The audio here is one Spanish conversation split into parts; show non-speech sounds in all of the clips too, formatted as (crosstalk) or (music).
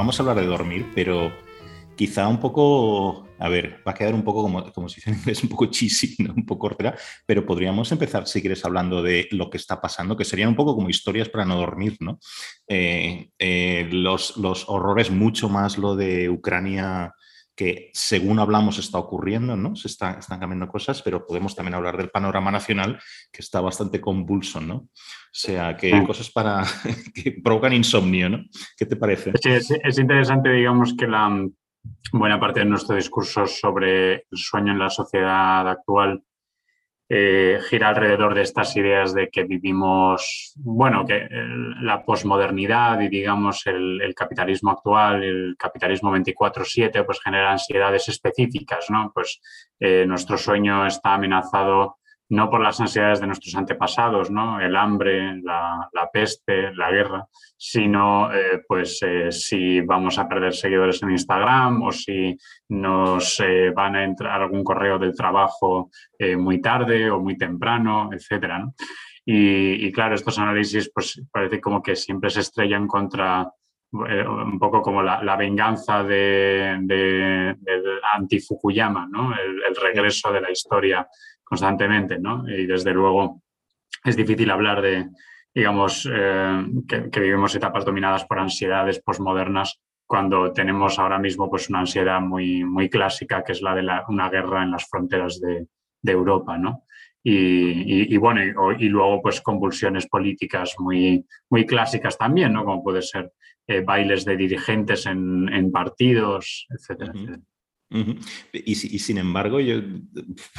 vamos a hablar de dormir, pero quizá un poco, a ver, va a quedar un poco como, como si es (laughs) un poco cheesy, un poco cortera, pero podríamos empezar, si quieres, hablando de lo que está pasando, que serían un poco como historias para no dormir, ¿no? Eh, eh, los, los horrores, mucho más lo de Ucrania que según hablamos está ocurriendo, ¿no? Se están cambiando cosas, pero podemos también hablar del panorama nacional que está bastante convulso, ¿no? O sea, que hay cosas para (laughs) que provocan insomnio, ¿no? ¿Qué te parece? Sí, es, interesante, digamos, que la mm, buena parte de nuestro discurso sobre el sueño en la sociedad actual eh, gira alrededor de estas ideas de que vivimos, bueno, que la posmodernidad y digamos el, capitalismo actual, el capitalismo 24/7, pues genera ansiedades específicas, ¿no? Pues eh, nuestro sueño está amenazado no por las ansiedades de nuestros antepasados, ¿no? el hambre, la, peste, la guerra, sino eh, pues eh, si vamos a perder seguidores en Instagram o si nos eh, van a entrar algún correo del trabajo muy tarde o muy temprano, etc. Y, claro, estos análisis pues parece como que siempre se estrellan contra un poco como la, venganza de, del anti-Fukuyama, ¿no? el regreso de la historia constantemente, ¿no? Y desde luego es difícil hablar de, digamos, eh, que, vivimos etapas dominadas por ansiedades posmodernas cuando tenemos ahora mismo pues una ansiedad muy, muy clásica que es la de una guerra en las fronteras de, Europa, ¿no? Y, bueno, y, luego pues convulsiones políticas muy, muy clásicas también, ¿no? Como puede ser eh, bailes de dirigentes en, partidos, etcétera, etcétera y, sin embargo, yo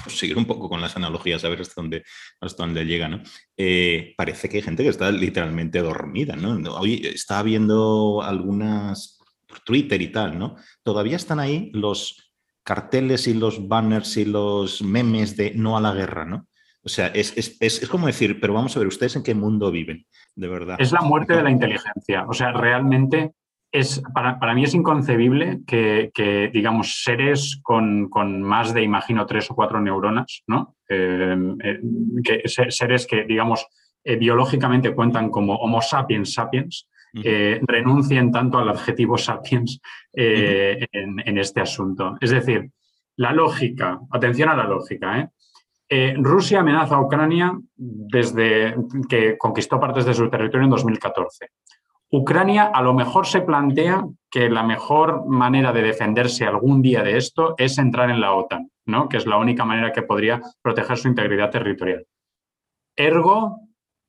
pues, seguir un poco con las analogías, a ver hasta dónde, hasta dónde llega, ¿no? Eh, parece que hay gente que está literalmente dormida, ¿no? Hoy estaba viendo algunas por Twitter y tal, ¿no? Todavía están ahí los carteles y los banners y los memes de no a la guerra, ¿no? O sea, es, es, es, como decir, pero vamos a ver, ¿ustedes en qué mundo viven? De verdad. Es la muerte de la inteligencia. O sea, realmente es, para, mí es inconcebible que, digamos, seres con, más de, imagino, tres o cuatro neuronas, ¿no? Eh, eh, que seres que, digamos, eh, biológicamente cuentan como Homo sapiens sapiens, renuncien tanto al adjetivo sapiens en, este asunto. Es decir, la lógica, atención a la lógica, Rusia amenaza a Ucrania desde que conquistó partes de su territorio en 2014. Ucrania a lo mejor se plantea que la mejor manera de defenderse algún día de esto es entrar en la OTAN, ¿no? que es la única manera que podría proteger su integridad territorial. Ergo,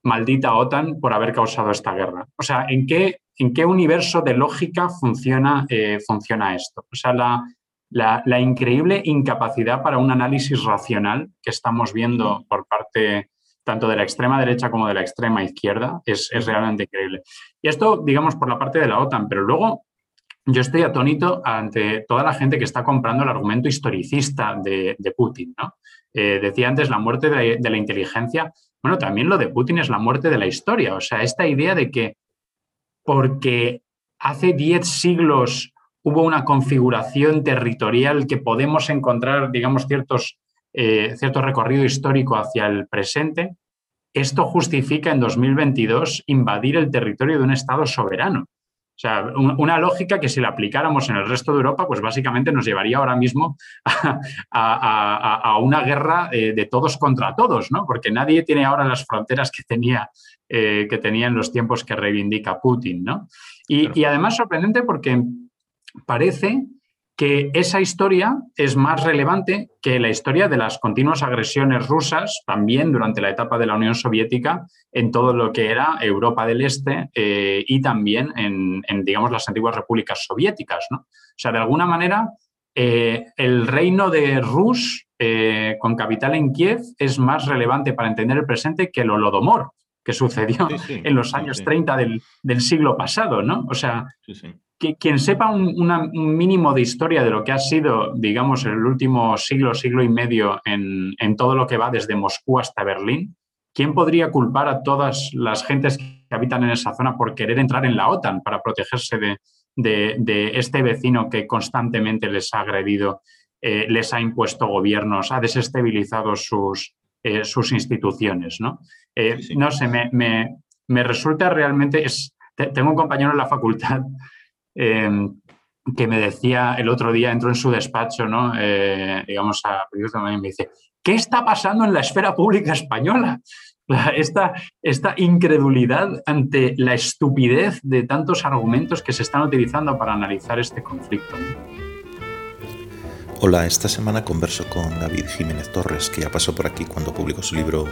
maldita OTAN por haber causado esta guerra. O sea, ¿en qué, en qué universo de lógica funciona, eh, funciona esto? O sea, la, la, increíble incapacidad para un análisis racional que estamos viendo por parte tanto de la extrema derecha como de la extrema izquierda, es, realmente increíble. Y esto, digamos, por la parte de la OTAN, pero luego yo estoy atónito ante toda la gente que está comprando el argumento historicista de, Putin. ¿no? Eh, decía antes la muerte de la, inteligencia. Bueno, también lo de Putin es la muerte de la historia. O sea, esta idea de que porque hace diez siglos hubo una configuración territorial que podemos encontrar, digamos, ciertos eh, cierto recorrido histórico hacia el presente, esto justifica en 2022 invadir el territorio de un Estado soberano. O sea, una lógica que si la aplicáramos en el resto de Europa, pues básicamente nos llevaría ahora mismo (laughs) a, una guerra eh, de todos contra todos, ¿no? Porque nadie tiene ahora las fronteras que tenía, eh, que tenía en los tiempos que reivindica Putin, ¿no? y además sorprendente porque parece que esa historia es más relevante que la historia de las continuas agresiones rusas, también durante la etapa de la Unión Soviética, en todo lo que era Europa del Este eh, y también en, digamos, las antiguas repúblicas soviéticas. ¿no? O sea, de alguna manera, eh, el reino de Rus, eh, con capital en Kiev, es más relevante para entender el presente que el Holodomor, que sucedió en los años 30 del, del, siglo pasado, ¿no? O sea, quien sepa un, mínimo de historia de lo que ha sido, digamos, el último siglo, siglo y medio en, todo lo que va desde Moscú hasta Berlín, ¿quién podría culpar a todas las gentes que habitan en esa zona por querer entrar en la OTAN para protegerse de, este vecino que constantemente les ha agredido, eh, les ha impuesto gobiernos, ha desestabilizado sus, eh, sus instituciones? ¿no? Eh, no sé, me, me, resulta realmente... Es, tengo un compañero en la facultad em, que me decía el otro día, entró en su despacho, ¿no? Eh, digamos, a y me dice, ¿qué está pasando en la esfera pública española? (laughs) Esta, esta incredulidad ante la estupidez de tantos argumentos que se están utilizando para analizar este conflicto. Hola, esta semana converso con David Jiménez Torres, que ya pasó por aquí cuando publicó su libro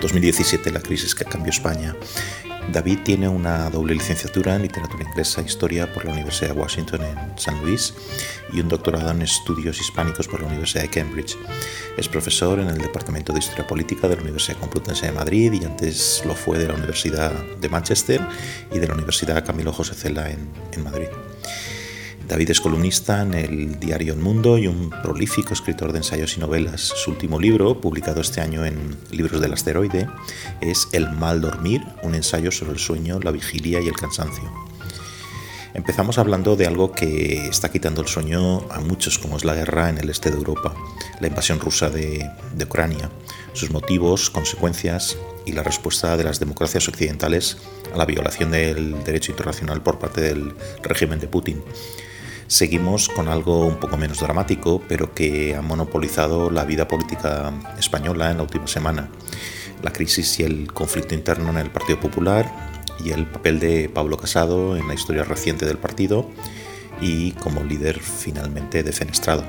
2017, La crisis que cambió España. David tiene una doble licenciatura en literatura inglesa e historia por la Universidad de Washington en San Luis y un doctorado en estudios hispánicos por la Universidad de Cambridge. Es profesor en el Departamento de Historia Política de la Universidad Complutense de Madrid y antes lo fue de la Universidad de Manchester y de la Universidad Camilo José Cela en, en Madrid. David es columnista en el diario El Mundo y un prolífico escritor de ensayos y novelas. Su último libro, publicado este año en Libros del Asteroide, es El mal dormir, un ensayo sobre el sueño, la vigilia y el cansancio. Empezamos hablando de algo que está quitando el sueño a muchos, como es la guerra en el este de Europa, la invasión rusa de, de Ucrania, sus motivos, consecuencias y la respuesta de las democracias occidentales a la violación del derecho internacional por parte del régimen de Putin seguimos con algo un poco menos dramático, pero que ha monopolizado la vida política española en la última semana. La crisis y el conflicto interno en el Partido Popular y el papel de Pablo Casado en la historia reciente del partido y como líder finalmente defenestrado.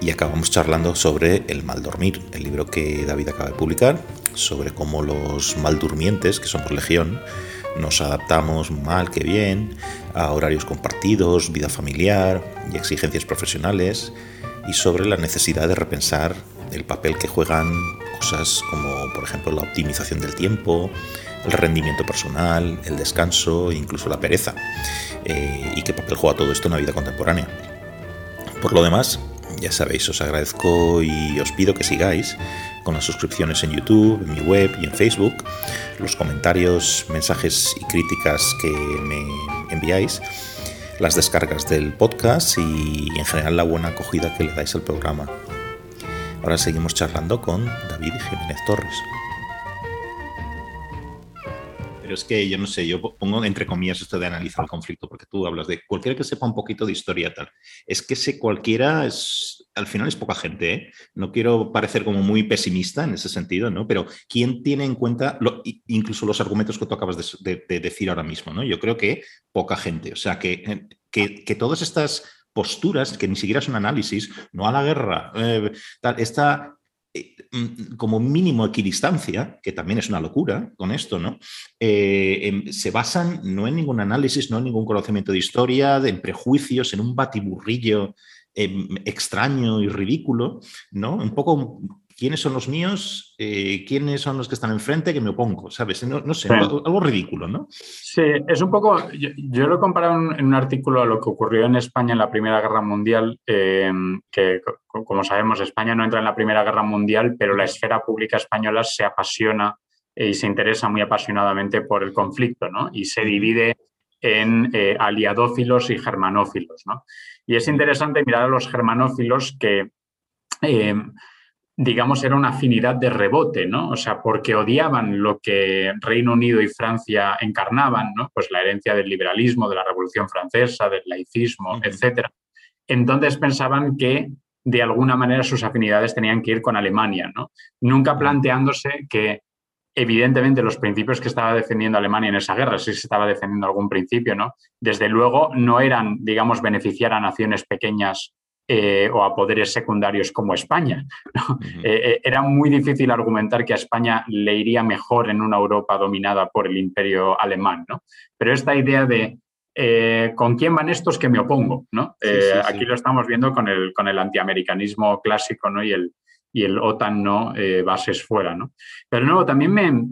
Y acabamos charlando sobre El mal dormir, el libro que David acaba de publicar, sobre cómo los mal durmientes, que somos legión, nos adaptamos mal que bien a horarios compartidos, vida familiar y exigencias profesionales y sobre la necesidad de repensar el papel que juegan cosas como por ejemplo la optimización del tiempo, el rendimiento personal, el descanso e incluso la pereza eh, y qué papel juega todo esto en la vida contemporánea. Por lo demás, ya sabéis, os agradezco y os pido que sigáis con las suscripciones en YouTube, en mi web y en Facebook, los comentarios, mensajes y críticas que me enviáis, las descargas del podcast y en general la buena acogida que le dais al programa. Ahora seguimos charlando con David Jiménez Torres es que yo no sé, yo pongo entre comillas esto de analizar el conflicto, porque tú hablas de cualquiera que sepa un poquito de historia tal. Es que ese cualquiera es, al final es poca gente, ¿eh? No quiero parecer como muy pesimista en ese sentido, ¿no? Pero ¿quién tiene en cuenta incluso los argumentos que tú acabas de, decir ahora mismo, ¿no? Yo creo que poca gente. O sea, que, que, todas estas posturas, que ni siquiera es un análisis, no a la guerra, eh, tal, esta eh, mm, como mínimo equidistancia, que también es una locura con esto, ¿no? Eh, em, se basan no en ningún análisis, no en ningún conocimiento de historia, en prejuicios, en un batiburrillo em, extraño y ridículo, ¿no? Un poco quiénes son los míos, eh, quiénes son los que están enfrente, que me opongo, ¿sabes? No, sé, algo, ridículo, ¿no? Sí, es un poco, yo, lo he comparado en, un artículo a lo que ocurrió en España en la Primera Guerra Mundial, em, que como sabemos España no entra en la Primera Guerra Mundial, pero la esfera pública española se apasiona y se interesa muy apasionadamente por el conflicto, ¿no? Y se divide en eh, aliadófilos y germanófilos, ¿no? Y es interesante mirar a los germanófilos que em, digamos, era una afinidad de rebote, ¿no? O sea, porque odiaban lo que Reino Unido y Francia encarnaban, ¿no? Pues la herencia del liberalismo, de la Revolución Francesa, del laicismo, etc. Entonces pensaban que de alguna manera sus afinidades tenían que ir con Alemania, ¿no? Nunca planteándose que evidentemente los principios que estaba defendiendo Alemania en esa guerra, si se estaba defendiendo algún principio, ¿no? Desde luego no eran, digamos, beneficiar a naciones pequeñas eh, o a poderes secundarios como España. (laughs) Eh, eh, era muy difícil argumentar que a España le iría mejor en una Europa dominada por el imperio alemán. ¿no? Pero esta idea de ¿con quién van estos que me opongo? ¿no? aquí lo estamos viendo con el, con el antiamericanismo clásico ¿no? y, el, y el OTAN no bases fuera. ¿no? Pero no, también me,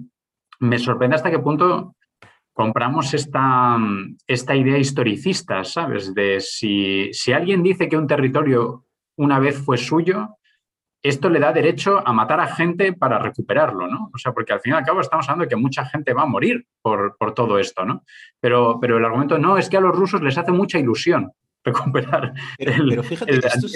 me sorprende hasta qué punto compramos esta, esta idea historicista, ¿sabes? De si, si alguien dice que un territorio una vez fue suyo, esto le da derecho a matar a gente para recuperarlo, ¿no? O sea, porque al fin y al cabo estamos hablando de que mucha gente va a morir por, todo esto, ¿no? Pero, pero el argumento no, es que a los rusos les hace mucha ilusión (laughs) recuperar. Pero, fíjate, esto,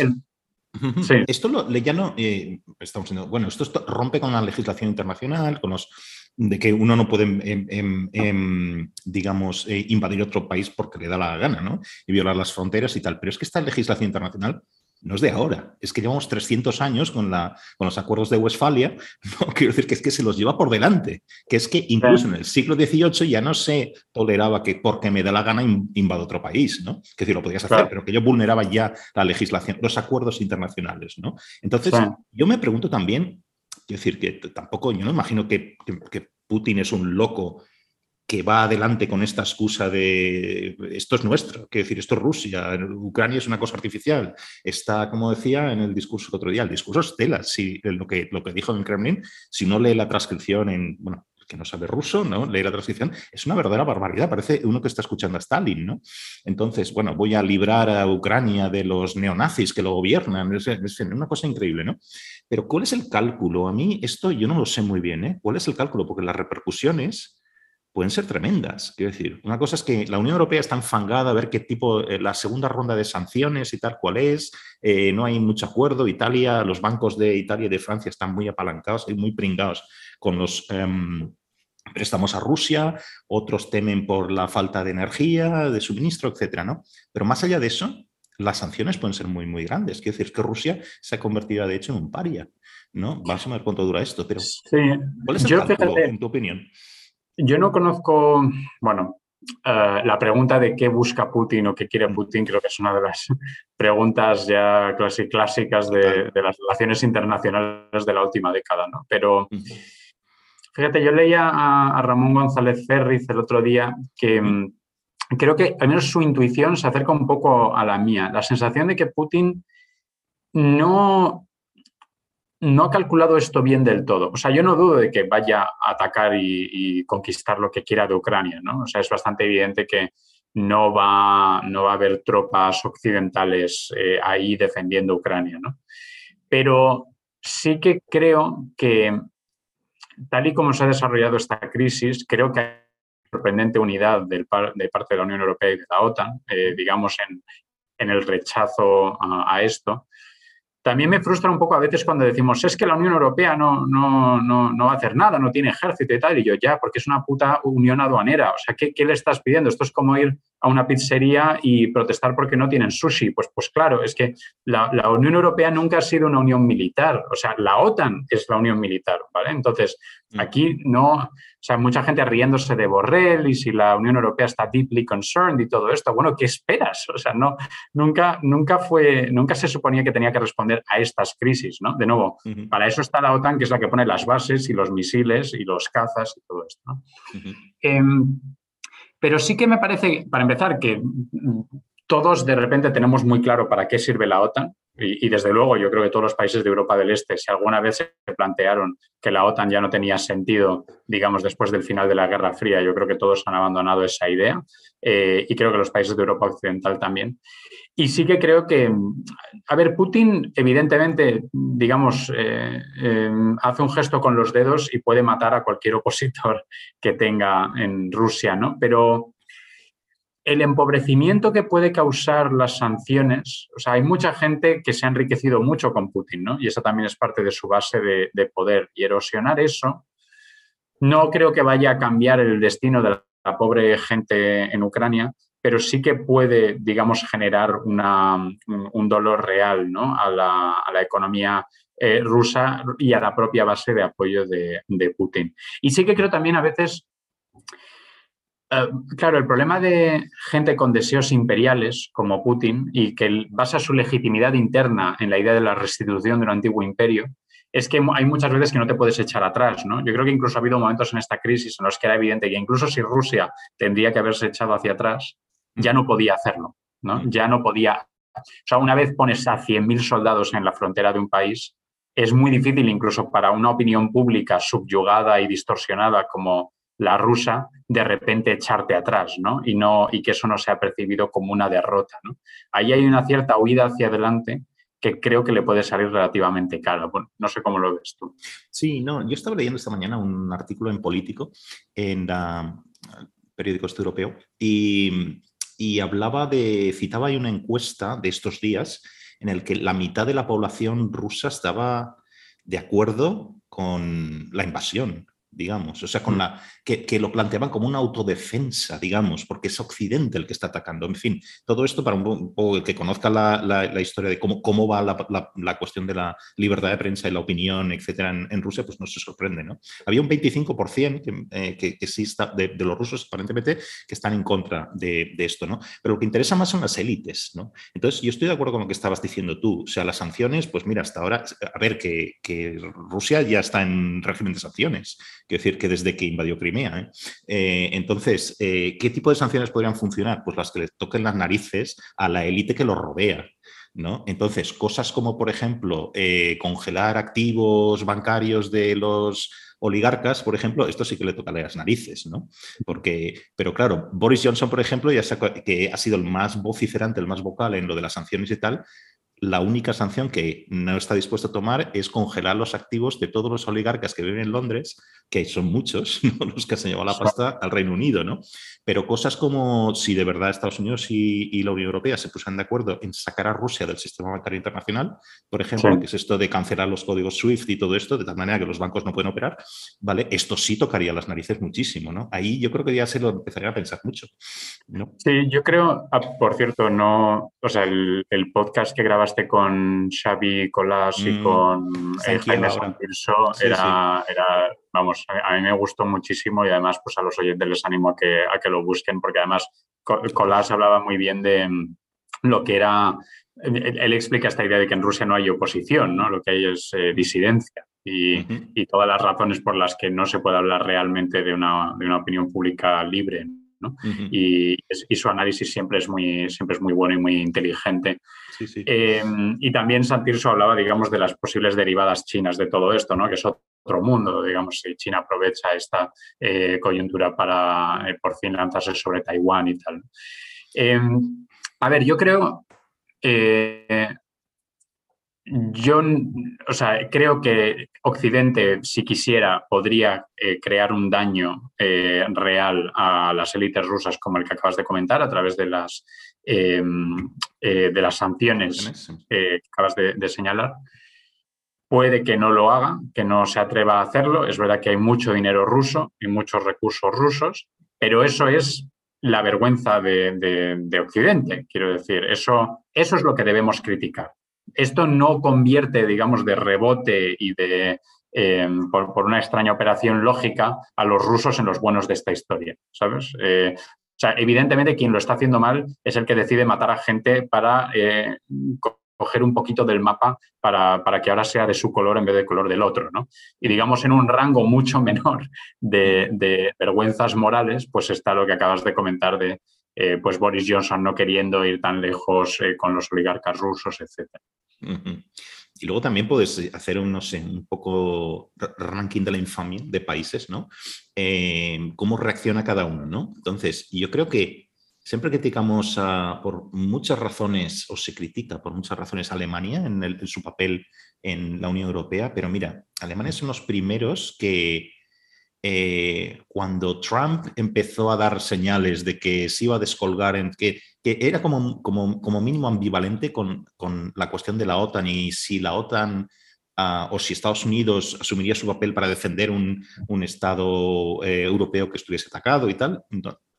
esto lo, ya no, eh, estamos bueno, esto rompe con la legislación internacional, con los de que uno no puede, em, em, em, digamos, eh, invadir otro país porque le da la gana, ¿no? Y violar las fronteras y tal. Pero es que esta legislación internacional no es de ahora, es que llevamos 300 años con, la, con los acuerdos de Westfalia, (laughs) ¿no? quiero decir que es que se los lleva por delante, que es que incluso en el siglo XVIII ya no se toleraba que porque me da la gana invado otro país, ¿no? Que decir, lo podías hacer, pero que yo vulneraba ya la legislación, los acuerdos internacionales, ¿no? Entonces, yo me pregunto también, quiero decir que tampoco, yo no imagino que, que Putin es un loco que va adelante con esta excusa de esto es nuestro, quiero decir, esto es Rusia, Ucrania es una cosa artificial. Está, como decía en el discurso el otro día, el discurso es tela, lo, que, lo que dijo en el Kremlin, si no lee la transcripción en, bueno, que no sabe ruso, ¿no? Leer la transcripción, es una verdadera barbaridad, parece uno que está escuchando a Stalin, ¿no? Entonces, bueno, voy a librar a Ucrania de los neonazis que lo gobiernan, es, es, una cosa increíble, ¿no? Pero ¿cuál es el cálculo? A mí esto yo no lo sé muy bien, ¿eh? ¿Cuál es el cálculo? Porque las repercusiones pueden ser tremendas. Quiero decir, una cosa es que la Unión Europea está enfangada a ver qué tipo, eh, la segunda ronda de sanciones y tal cual es, eh, no hay mucho acuerdo. Italia, los bancos de Italia y de Francia están muy apalancados y muy pringados con los em, préstamos a Rusia, otros temen por la falta de energía, de suministro, etcétera, ¿no? Pero más allá de eso, las sanciones pueden ser muy, muy grandes. Quiero decir, que Rusia se ha convertido, de hecho, en un paria, ¿no? Vamos a ver cuánto dura esto, pero ¿cuál es el cálculo, en tu opinión? Yo no conozco, bueno, eh, la pregunta de qué busca Putin o qué quiere Putin creo que es una de las (laughs) preguntas ya clásicas de, las relaciones internacionales de la última década, ¿no? Pero fíjate, yo leía a, Ramón González Ferriz el otro día que mm, creo que al menos su intuición se acerca un poco a la mía. La sensación de que Putin no no ha calculado esto bien del todo. O sea, yo no dudo de que vaya a atacar y, conquistar lo que quiera de Ucrania, ¿no? O sea, es bastante evidente que no va, no va a haber tropas occidentales eh, ahí defendiendo Ucrania, ¿no? Pero sí que creo que, tal y como se ha desarrollado esta crisis, creo que hay sorprendente unidad de parte de la Unión Europea y de la OTAN, eh, digamos, en, el rechazo a esto. También me frustra un poco a veces cuando decimos, es que la Unión Europea no, no, no, no va a hacer nada, no tiene ejército y tal. Y yo, ya, porque es una puta unión aduanera. O sea, ¿qué, ¿qué, le estás pidiendo? Esto es como ir a una pizzería y protestar porque no tienen sushi. Pues, pues claro, es que la, la, Unión Europea nunca ha sido una unión militar. O sea, la OTAN es la unión militar, ¿vale? Entonces, mm. aquí no, sea, mucha gente riéndose de Borrell y si la Unión Europea está deeply concerned y todo esto. Bueno, ¿qué esperas? O sea, no, nunca, nunca fue, nunca se suponía que tenía que responder a estas crisis, ¿no? De nuevo, para eso está la OTAN, que es la que pone las bases y los misiles y los cazas y todo esto, ¿no? Pero sí que me parece, para empezar, que todos de repente tenemos muy claro para qué sirve la OTAN. Y, desde luego yo creo que todos los países de Europa del Este, si alguna vez se plantearon que la OTAN ya no tenía sentido, digamos, después del final de la Guerra Fría, yo creo que todos han abandonado esa idea eh, y creo que los países de Europa Occidental también. Y sí que creo que, a ver, Putin evidentemente, digamos, eh, em, hace un gesto con los dedos y puede matar a cualquier opositor que tenga en Rusia, ¿no? Pero el empobrecimiento que puede causar las sanciones, o sea, hay mucha gente que se ha enriquecido mucho con Putin, ¿no? Y esa también es parte de su base de, de poder. Y erosionar eso no creo que vaya a cambiar el destino de la pobre gente en Ucrania, pero sí que puede, digamos, generar un dolor real a, la, economía eh, rusa y a la propia base de apoyo de, Putin. Y sí que creo también a veces, eh, claro, el problema de gente con deseos imperiales como Putin y que basa su legitimidad interna en la idea de la restitución de un antiguo imperio, es que hay muchas veces que no te puedes echar atrás, ¿no? Yo creo que incluso ha habido momentos en esta crisis en los que era evidente que incluso si Rusia tendría que haberse echado hacia atrás, ya no podía hacerlo, ¿no? Ya no podía. O sea, una vez pones a 100.000 soldados en la frontera de un país, es muy difícil incluso para una opinión pública subyugada y distorsionada como la rusa, de repente echarte atrás, ¿no? Y, no, y que eso no sea percibido como una derrota. Ahí hay una cierta huida hacia adelante que creo que le puede salir relativamente caro. Bueno, no sé cómo lo ves tú. Sí, no, yo estaba leyendo esta mañana un artículo en Político, en el periódico este europeo, y y hablaba de, citaba ahí una encuesta de estos días en el que la mitad de la población rusa estaba de acuerdo con la invasión digamos, o sea, con la, que, lo planteaban como una autodefensa, digamos, porque es Occidente el que está atacando. En fin, todo esto para un poco el que conozca la, historia de cómo, cómo va la, cuestión de la libertad de prensa y la opinión, etcétera, en, Rusia, pues no se sorprende, ¿no? Había un 25% que, eh, que, que, sí está, de, los rusos, aparentemente, que están en contra de, esto, ¿no? Pero lo que interesa más son las élites, ¿no? Entonces, yo estoy de acuerdo con lo que estabas diciendo tú. O sea, las sanciones, pues mira, hasta ahora, a ver, que, que Rusia ya está en régimen de sanciones Quiero decir que desde que invadió Crimea. ¿eh? Eh, entonces, eh, ¿qué tipo de sanciones podrían funcionar? Pues las que le toquen las narices a la élite que lo rodea. ¿no? Entonces, cosas como, por ejemplo, congelar activos bancarios de los oligarcas, por ejemplo, esto sí que le toca las narices, ¿no? Porque, pero claro, Boris Johnson, por ejemplo, ya que ha sido el más vociferante, el más vocal en lo de las sanciones y tal, la única sanción que no está dispuesto a tomar es congelar los activos de todos los oligarcas que viven en Londres, que son muchos, (laughs) los que se llevado la pasta al Reino Unido, ¿no? Pero cosas como si de verdad Estados Unidos y, la Unión Europea se pusieran de acuerdo en sacar a Rusia del sistema bancario internacional, por ejemplo, que es esto de cancelar los códigos SWIFT y todo esto, de tal manera que los bancos no pueden operar, ¿vale? Esto sí tocaría las narices muchísimo, ¿no? Ahí yo creo que ya se lo empezaría a pensar mucho, Sí, yo creo, ah, por cierto, no, o sea, el, el podcast que grabaste con Xavi Colás y mm, con eh, Jaime Santirso era, era, vamos, a mí me gustó muchísimo y además pues a los oyentes les animo a que, a que lo busquen porque además Colás hablaba muy bien de mm, lo que era, él explica esta idea de que en Rusia no hay oposición, ¿no? lo que hay es eh, disidencia y, y, todas las razones por las que no se puede hablar realmente de una, de una opinión pública libre y, su análisis siempre es, muy, siempre es muy bueno y muy inteligente. Em, y también Santirso hablaba, digamos, de las posibles derivadas chinas de todo esto, ¿no? que es otro mundo, digamos, si China aprovecha esta eh, coyuntura para eh, por fin lanzarse sobre Taiwán y tal. Em, a ver, yo creo, eh, yo, o sea, creo que Occidente, si quisiera, podría eh, crear un daño eh, real a las élites rusas, como el que acabas de comentar, a través de las, em, eh, de las sanciones que acabas de, señalar. Puede que no lo haga, que no se atreva a hacerlo. Es verdad que hay mucho dinero ruso y muchos recursos rusos, pero eso es la vergüenza de, de Occidente. Quiero decir, eso, eso es lo que debemos criticar esto no convierte, digamos, de rebote y de, eh, por, una extraña operación lógica, a los rusos en los buenos de esta historia, ¿sabes? Eh, o sea, evidentemente quien lo está haciendo mal es el que decide matar a gente para eh, coger un poquito del mapa para, que ahora sea de su color en vez del color del otro, ¿no? Y digamos en un rango mucho (laughs) menor de vergüenzas morales, pues está lo que acabas de comentar de eh, pues Boris Johnson no queriendo ir tan lejos eh, con los oligarcas rusos, etc. Y luego también puedes hacer un, no sé, un poco ranking de la infamia de países, ¿no? Eh, cómo reacciona cada uno, ¿no? Entonces, yo creo que siempre criticamos por muchas razones, o se critica por muchas razones a Alemania en, su papel en la Unión Europea, pero mira, Alemania son los primeros que eh, cuando Trump empezó a dar señales de que se iba a descolgar, en, que, que era como, como, como, mínimo ambivalente con, con, la cuestión de la OTAN y si la OTAN ah, o si Estados Unidos asumiría su papel para defender un, un Estado eh, europeo que estuviese atacado y tal.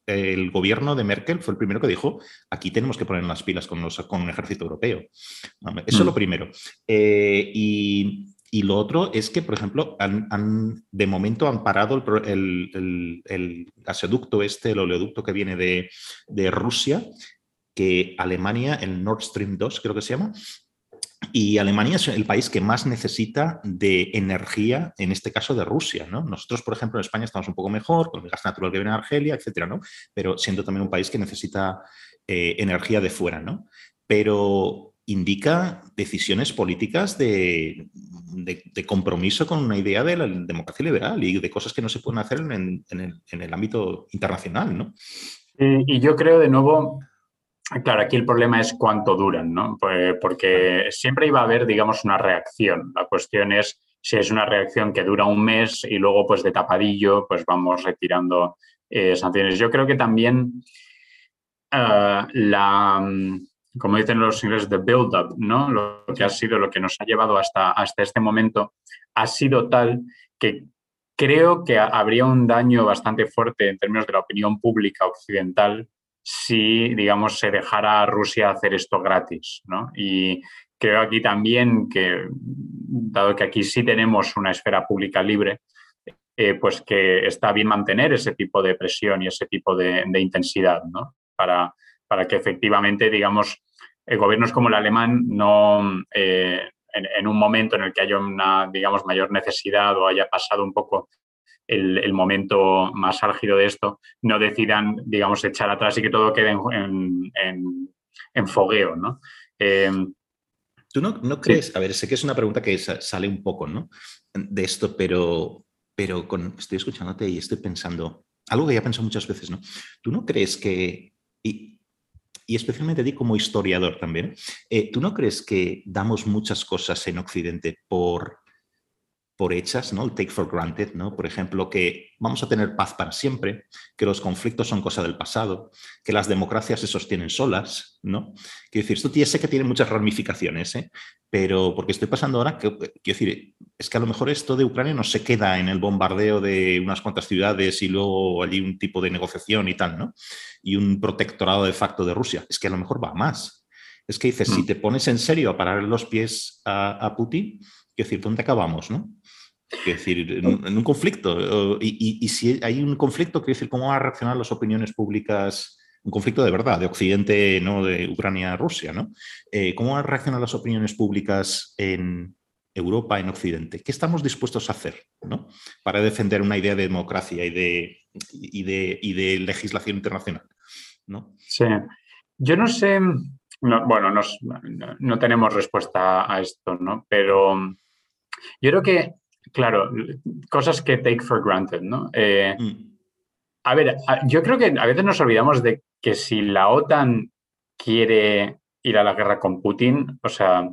el gobierno de Merkel fue el primero que dijo, aquí tenemos que poner las pilas con, los, con un ejército europeo. Eso es lo mm. primero. Eh, y y lo otro es que, por ejemplo, han, de momento han parado el, el, gasoducto este, el oleoducto que viene de, de, Rusia, que Alemania, el Nord Stream 2 creo que se llama, y Alemania es el país que más necesita de energía, en este caso de Rusia. ¿no? Nosotros, por ejemplo, en España estamos un poco mejor, con el gas natural que viene de Argelia, etcétera, ¿no? pero siendo también un país que necesita eh, energía de fuera. ¿no? Pero indica decisiones políticas de, compromiso con una idea de la democracia liberal y de cosas que no se pueden hacer en, el, ámbito internacional, ¿no? Y, yo creo, de nuevo, claro, aquí el problema es cuánto duran, ¿no? Pues, porque siempre iba a haber, digamos, una reacción. La cuestión es si es una reacción que dura un mes y luego, pues, de tapadillo, pues vamos retirando eh, sanciones. Yo creo que también ah, la como dicen los ingleses, the build-up, ¿no? Lo que ha sido, lo que nos ha llevado hasta, hasta este momento, ha sido tal que creo que habría un daño bastante fuerte en términos de la opinión pública occidental si, digamos, se dejara a Rusia hacer esto gratis. ¿no? Y creo aquí también que, dado que aquí sí tenemos una esfera pública libre, eh, pues que está bien mantener ese tipo de presión y ese tipo de, intensidad, ¿no? Para, para, que efectivamente, digamos, gobiernos como el alemán no, eh, en, un momento en el que haya una, digamos, mayor necesidad o haya pasado un poco el, momento más álgido de esto, no decidan, digamos, echar atrás y que todo quede en, fogueo, ¿no? Eh, ¿Tú no, crees, a ver, sé que es una pregunta que sale un poco, ¿no? De esto, pero, pero con, estoy escuchándote y estoy pensando, algo que ya he pensado muchas veces, ¿no? ¿Tú no crees que, y, y especialmente a ti como historiador también, eh, ¿tú no crees que damos muchas cosas en Occidente por por hechas, ¿no? El take for granted, ¿no? Por ejemplo, que vamos a tener paz para siempre, que los conflictos son cosa del pasado, que las democracias se sostienen solas, ¿no? Quiero decir, esto sé que tiene muchas ramificaciones, ¿eh? Pero porque estoy pasando ahora, que, quiero decir, es que a lo mejor esto de Ucrania no se queda en el bombardeo de unas cuantas ciudades y luego allí un tipo de negociación y tal, ¿no? Y un protectorado de facto de Rusia. Es que a lo mejor va más. Es que dices, si mm. te pones en serio a parar los pies a, a Putin, quiero decir, ¿dónde acabamos, no? Es decir, en un, conflicto. Y, si hay un conflicto, quiero decir, ¿cómo van a reaccionar las opiniones públicas? Un conflicto de verdad, de Occidente, no de Ucrania-Rusia, ¿no? Eh, ¿Cómo van a reaccionar las opiniones públicas en Europa, en Occidente? ¿Qué estamos dispuestos a hacer ¿no? para defender una idea de democracia y de, y de, y de legislación internacional? ¿no? Sí. Yo no sé, bueno, no, tenemos respuesta a esto, ¿no? Pero yo creo que Claro, cosas que take for granted, ¿no? Eh, mm. A ver, yo creo que a veces nos olvidamos de que si la OTAN quiere ir a la guerra con Putin, o sea,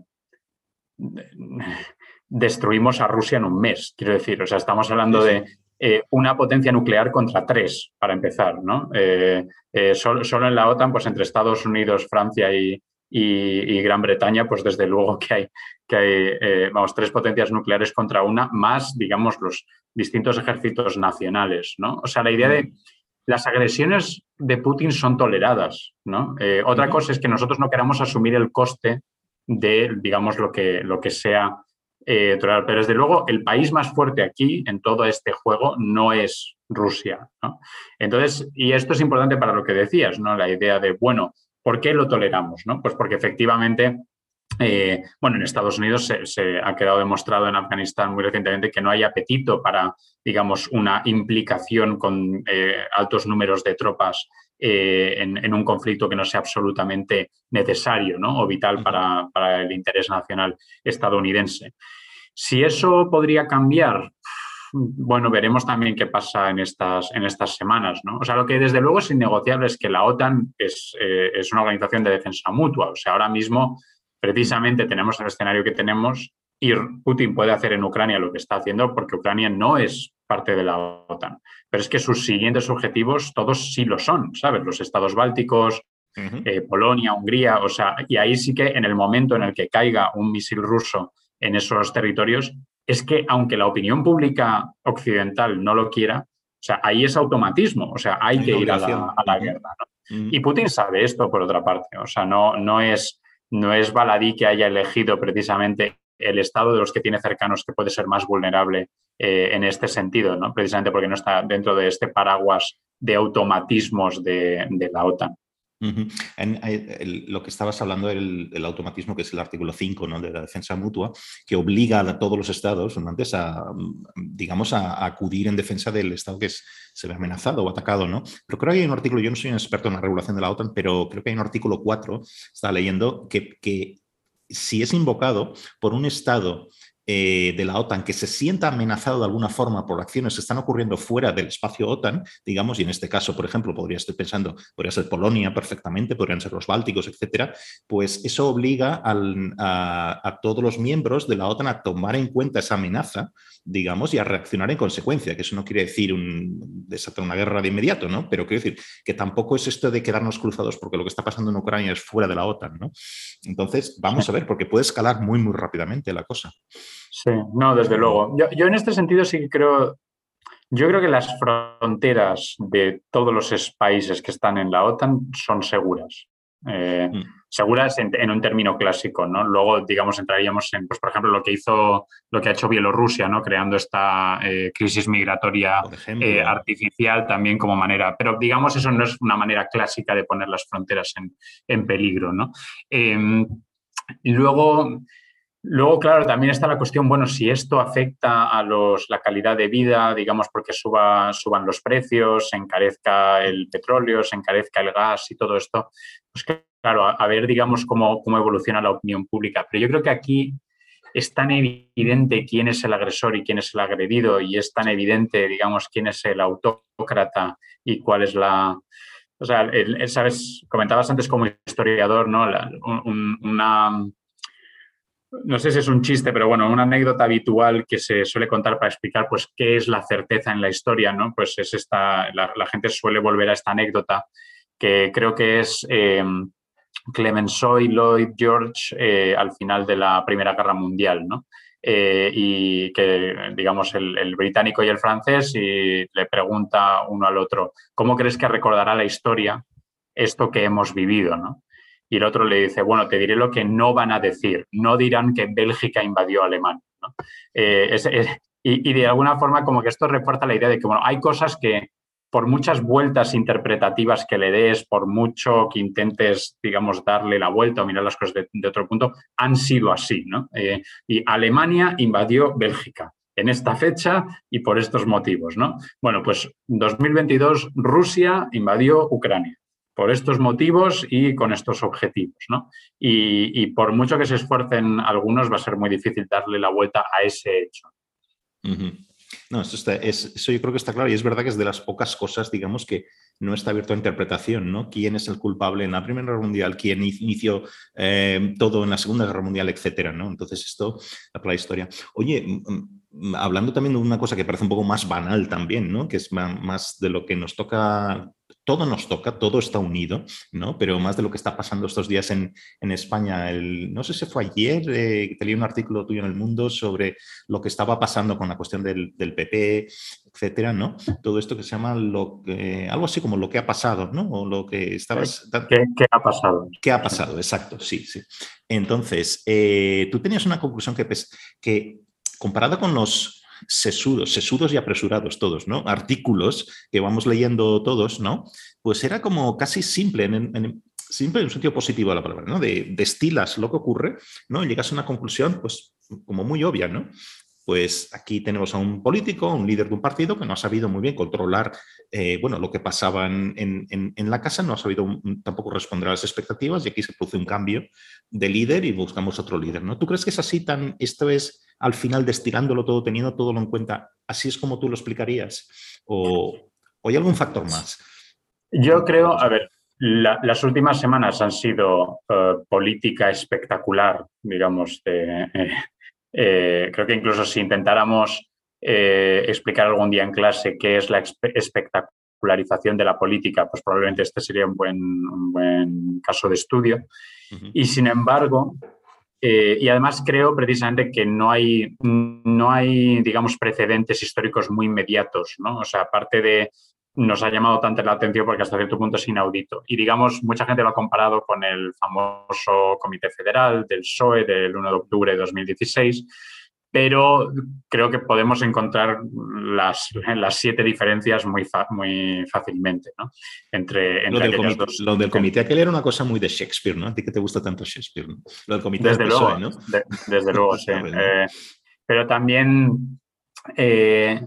(laughs) destruimos a Rusia en un mes, quiero decir. O sea, estamos hablando de eh, una potencia nuclear contra tres, para empezar, ¿no? Eh, solo, solo, en la OTAN, pues entre Estados Unidos, Francia y, y, Gran Bretaña, pues desde luego que hay, que hay eh, vamos, tres potencias nucleares contra una, más, digamos, los distintos ejércitos nacionales, ¿no? O sea, la idea de las agresiones de Putin son toleradas, ¿no? Eh, otra cosa es que nosotros no queramos asumir el coste de, digamos, lo que, lo que sea eh, Pero desde luego el país más fuerte aquí en todo este juego no es Rusia. ¿no? Entonces, y esto es importante para lo que decías, ¿no? La idea de, bueno, ¿Por qué lo toleramos? ¿no? Pues porque efectivamente, eh, bueno, en Estados Unidos se, ha quedado demostrado en Afganistán muy recientemente que no hay apetito para, digamos, una implicación con eh, altos números de tropas eh, en, un conflicto que no sea absolutamente necesario ¿no? o vital para, para el interés nacional estadounidense. Si eso podría cambiar, bueno, veremos también qué pasa en estas, en estas semanas. ¿no? O sea, lo que desde luego es innegociable es que la OTAN es, eh, es una organización de defensa mutua. O sea, ahora mismo precisamente tenemos el escenario que tenemos y Putin puede hacer en Ucrania lo que está haciendo porque Ucrania no es parte de la OTAN. Pero es que sus siguientes objetivos todos sí lo son, ¿sabes? Los estados bálticos, eh, Polonia, Hungría, o sea, y ahí sí que en el momento en el que caiga un misil ruso en esos territorios, es que aunque la opinión pública occidental no lo quiera, o sea, ahí es automatismo, o sea, hay, que ir a la, guerra. Y Putin sabe esto, por otra parte, o sea, no, no, es, no es baladí que haya elegido precisamente el estado de los que tiene cercanos que puede ser más vulnerable eh, en este sentido, ¿no? precisamente porque no está dentro de este paraguas de automatismos de la OTAN lo que estabas hablando del el automatismo, que es el artículo 5 ¿no? de la defensa mutua, que obliga a todos los estados antes a, digamos, a, acudir en defensa del estado que se ve amenazado o atacado. ¿no? Pero creo que hay un artículo, yo no soy un experto en la regulación de la OTAN, pero creo que hay un artículo 4, estaba leyendo, que, que si es invocado por un estado eh, de la OTAN que se sienta amenazado de alguna forma por acciones que están ocurriendo fuera del espacio OTAN, digamos, y en este caso, por ejemplo, podría estar pensando, podría ser Polonia perfectamente, podrían ser los Bálticos, etcétera, pues eso obliga a, todos los miembros de la OTAN a tomar en cuenta esa amenaza, digamos, y a reaccionar en consecuencia, que eso no quiere decir un, desatar una guerra de inmediato, ¿no? Pero quiero decir que tampoco es esto de quedarnos cruzados porque lo que está pasando en Ucrania es fuera de la OTAN, ¿no? Entonces, vamos a ver, porque puede escalar muy, muy rápidamente la cosa. Sí, no, desde luego. Yo, en este sentido sí que creo, Yo creo que las fronteras de todos los países que están en la OTAN son seguras. Eh, mm. Seguras en, un término clásico, ¿no? Luego, digamos, entraríamos en, pues, por ejemplo, lo que hizo, lo que ha hecho Bielorrusia, ¿no? Creando esta eh, crisis migratoria eh, artificial también como manera. Pero, digamos, eso no es una manera clásica de poner las fronteras en, en peligro, ¿no? Em, luego, Luego, claro, también está la cuestión, bueno, si esto afecta a los, la calidad de vida, digamos, porque suba, suban los precios, se encarezca el petróleo, se encarezca el gas y todo esto, pues claro, a, ver, digamos, cómo, cómo evoluciona la opinión pública. Pero yo creo que aquí es tan evidente quién es el agresor y quién es el agredido y es tan evidente, digamos, quién es el autócrata y cuál es la... O sea, sabes, comentabas antes como historiador, ¿no? una no sé si es un chiste, pero bueno, una anécdota habitual que se suele contar para explicar pues qué es la certeza en la historia, ¿no? Pues es esta, la, gente suele volver a esta anécdota que creo que es eh, Clemenceau y Lloyd George eh, al final de la Primera Guerra Mundial, ¿no? Eh, y que, digamos, el, el, británico y el francés y le pregunta uno al otro, ¿cómo crees que recordará la historia esto que hemos vivido, ¿no? Y el otro le dice, bueno, te diré lo que no van a decir, no dirán que Bélgica invadió Alemania. Eh, y, de alguna forma como que esto refuerza la idea de que, bueno, hay cosas que por muchas vueltas interpretativas que le des, por mucho que intentes, digamos, darle la vuelta o mirar las cosas de, otro punto, han sido así, ¿no? Eh, y Alemania invadió Bélgica en esta fecha y por estos motivos, ¿no? Bueno, pues 2022 Rusia invadió Ucrania por estos motivos y con estos objetivos. ¿no? Y, por mucho que se esfuercen algunos, va a ser muy difícil darle la vuelta a ese hecho. No, eso, está, eso yo creo que está claro y es verdad que es de las pocas cosas, digamos, que no está abierto a interpretación, ¿no? ¿Quién es el culpable en la Primera Guerra Mundial? ¿Quién inició eh, todo en la Segunda Guerra Mundial, etcétera, ¿no? Entonces esto, la historia. Oye, hablando también de una cosa que parece un poco más banal también, ¿no? Que es más de lo que nos toca todo nos toca, todo está unido, ¿no? Pero más de lo que está pasando estos días en, España. El, no sé si fue ayer eh, que te leí un artículo tuyo en El Mundo sobre lo que estaba pasando con la cuestión del, PP, etcétera, ¿no? Todo esto que se llama lo que, algo así como lo que ha pasado, ¿no? O lo que estabas... ¿Qué, ha pasado? ¿Qué ha pasado? Exacto, sí, sí. Entonces, eh, tú tenías una conclusión que, que comparada con los sesudos, sesudos y apresurados todos, ¿no? Artículos que vamos leyendo todos, ¿no? Pues era como casi simple, en, en un sentido positivo de la palabra, ¿no? De, destilas lo que ocurre, ¿no? Y llegas a una conclusión, pues, como muy obvia, ¿no? Pues aquí tenemos a un político, un líder de un partido que no ha sabido muy bien controlar eh, bueno, lo que pasaba en, la casa, no ha sabido tampoco responder a las expectativas y aquí se produce un cambio de líder y buscamos otro líder. ¿no? ¿Tú crees que es así tan, esto es al final destilándolo todo, teniendo todo en cuenta, así es como tú lo explicarías? ¿O, hay algún factor más? Yo creo, a ver, las últimas semanas han sido eh, política espectacular, digamos. Eh, eh, creo que incluso si intentáramos explicar algún día en clase qué es la espectacularización de la política, pues probablemente este sería un buen, un buen caso de estudio. Y sin embargo, eh, y además creo precisamente que no hay, no hay, digamos, precedentes históricos muy inmediatos, ¿no? O sea, aparte de, nos ha llamado tanto la atención porque hasta cierto punto es inaudito. Y digamos, mucha gente lo ha comparado con el famoso Comité Federal del PSOE del 1 de octubre de 2016, pero creo que podemos encontrar las, las siete diferencias muy, muy fácilmente ¿no? entre, entre lo, del dos. lo del comité aquel era una cosa muy de Shakespeare, ¿no? A ti que te gusta tanto Shakespeare, ¿no? Lo del comité desde luego, (laughs) ¿no? desde luego, sí. Eh, pero también, eh,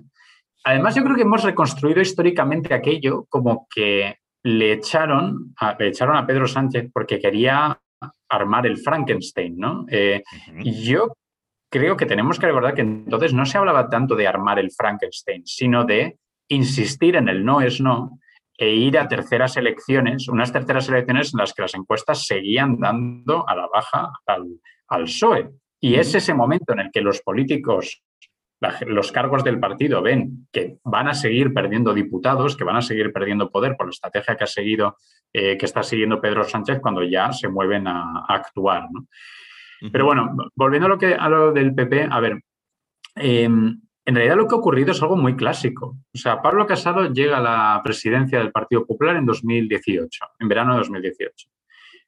además yo creo que hemos reconstruido históricamente aquello como que le echaron, a, le echaron a Pedro Sánchez porque quería armar el Frankenstein, ¿no? Eh, yo creo que tenemos que recordar que entonces no se hablaba tanto de armar el Frankenstein, sino de insistir en el no es no e ir a terceras elecciones, unas terceras elecciones en las que las encuestas seguían dando a la baja al, al PSOE. Y es ese momento en el que los políticos, los cargos del partido ven que van a seguir perdiendo diputados, que van a seguir perdiendo poder por la estrategia que ha seguido, eh, que está siguiendo Pedro Sánchez cuando ya se mueven a, a actuar. ¿no? Pero bueno, volviendo a lo, que, a lo del PP, a ver, em, En realidad lo que ha ocurrido es algo muy clásico. O sea, Pablo Casado llega a la presidencia del Partido Popular en 2018, en verano de 2018.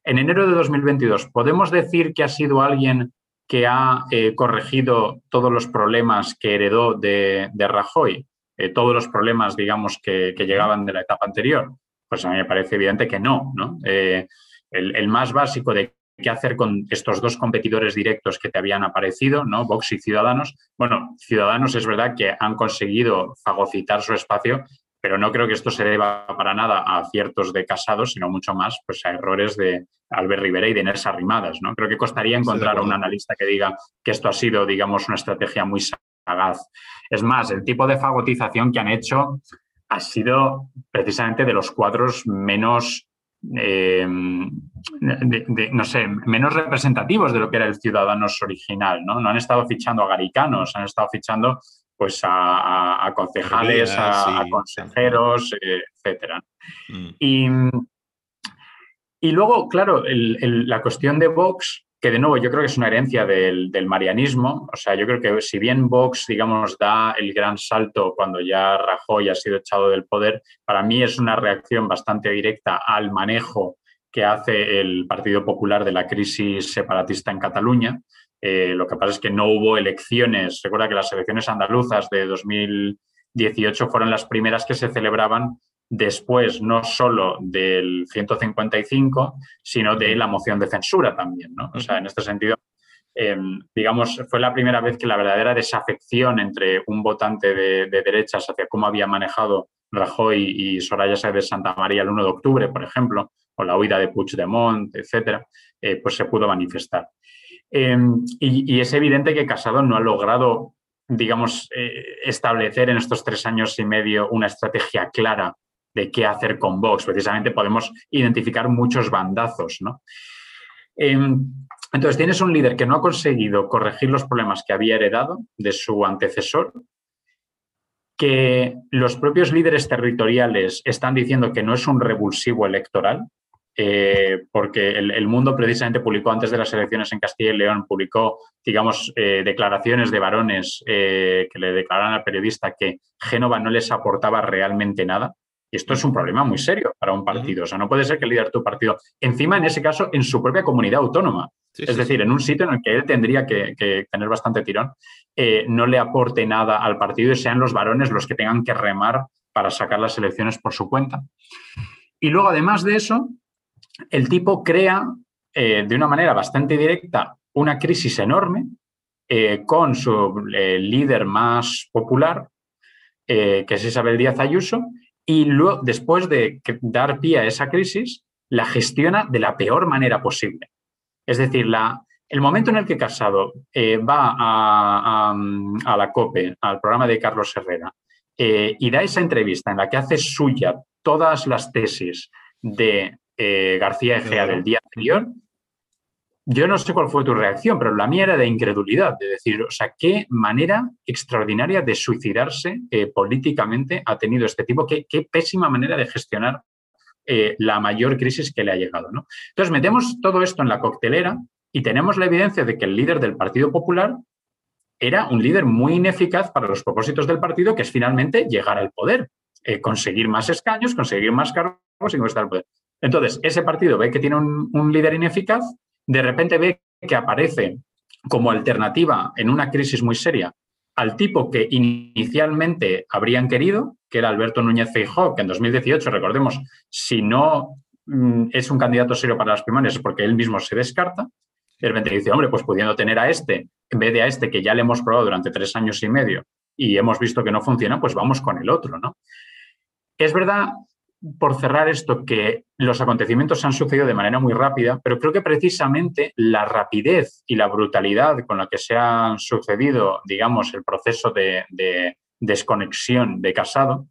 En enero de 2022, ¿podemos decir que ha sido alguien que ha eh, corregido todos los problemas que heredó de, Rajoy? Eh, todos los problemas, digamos, que, llegaban de la etapa anterior. Pues a mí me parece evidente que no. ¿no? Eh, el, más básico de qué hacer con estos dos competidores directos que te habían aparecido, ¿no? Vox y Ciudadanos. Bueno, Ciudadanos es verdad que han conseguido fagocitar su espacio, pero no creo que esto se deba para nada a aciertos de Casados, sino mucho más pues, a errores de Albert Rivera y de Inés Arrimadas. ¿no? Creo que costaría encontrar a un analista que diga que esto ha sido, digamos, una estrategia muy sagaz. Es más, el tipo de fagotización que han hecho ha sido precisamente de los cuadros menos eh, no sé, menos representativos de lo que era el Ciudadanos original, ¿no? No han estado fichando a garicanos, han estado fichando pues a, concejales, a, consejeros, etcétera. Mm. Y, y, luego, claro, la cuestión de Vox que de nuevo yo creo que es una herencia del, marianismo. O sea, yo creo que si bien Vox, digamos, da el gran salto cuando ya Rajoy ha sido echado del poder, para mí es una reacción bastante directa al manejo que hace el Partido Popular de la crisis separatista en Cataluña. Eh, lo que pasa es que no hubo elecciones. Recuerda que las elecciones andaluzas de 2018 fueron las primeras que se celebraban después no solo del 155, sino de la moción de censura también. ¿no? O sea, en este sentido, em, digamos, fue la primera vez que la verdadera desafección entre un votante de, derechas hacia cómo había manejado Rajoy y Soraya Sáenz Santa María el 1 de octubre, por ejemplo, o la huida de Puigdemont, etcétera, eh, pues se pudo manifestar. Em, y, es evidente que Casado no ha logrado, digamos, eh, establecer en estos tres años y medio una estrategia clara de qué hacer con Vox. Precisamente podemos identificar muchos bandazos. ¿no? Em, entonces, tienes un líder que no ha conseguido corregir los problemas que había heredado de su antecesor, que los propios líderes territoriales están diciendo que no es un revulsivo electoral, eh, porque el, mundo precisamente publicó antes de las elecciones en Castilla y León, publicó, digamos, eh, declaraciones de varones eh, que le declararon al periodista que Génova no les aportaba realmente nada. Y esto es un problema muy serio para un partido. O sea, no puede ser que el líder de tu partido, encima en ese caso, en su propia comunidad autónoma, es decir, en un sitio en el que él tendría que, tener bastante tirón, eh, no le aporte nada al partido y sean los varones los que tengan que remar para sacar las elecciones por su cuenta. Y luego, además de eso, el tipo crea eh, de una manera bastante directa una crisis enorme eh, con su líder más popular, que es Isabel Díaz Ayuso, y luego, después de dar pie a esa crisis, la gestiona de la peor manera posible. Es decir, la, el momento en el que Casado eh, va a, la COPE, al programa de Carlos Herrera, eh, y da esa entrevista en la que hace suya todas las tesis de eh, García Egea del día anterior, yo no sé cuál fue tu reacción, pero la mía era de incredulidad, de decir, o sea, qué manera extraordinaria de suicidarse eh, políticamente ha tenido este tipo, qué, pésima manera de gestionar eh, la mayor crisis que le ha llegado. ¿no? Entonces, metemos todo esto en la coctelera y tenemos la evidencia de que el líder del Partido Popular era un líder muy ineficaz para los propósitos del partido, que es finalmente llegar al poder, eh, conseguir más escaños, conseguir más cargos y estar al poder. Entonces, ese partido ve que tiene un líder ineficaz de repente ve que aparece como alternativa en una crisis muy seria al tipo que inicialmente habrían querido, que era Alberto Núñez Feijóo, que en 2018, recordemos, si no mm, es un candidato serio para las primarias es porque él mismo se descarta, de repente dice, hombre, pues pudiendo tener a este, en vez de a este que ya le hemos probado durante tres años y medio y hemos visto que no funciona, pues vamos con el otro, ¿no? Es verdad por cerrar esto, que los acontecimientos han sucedido de manera muy rápida, pero creo que precisamente la rapidez y la brutalidad con la que se ha sucedido, digamos, el proceso de, desconexión de Casado,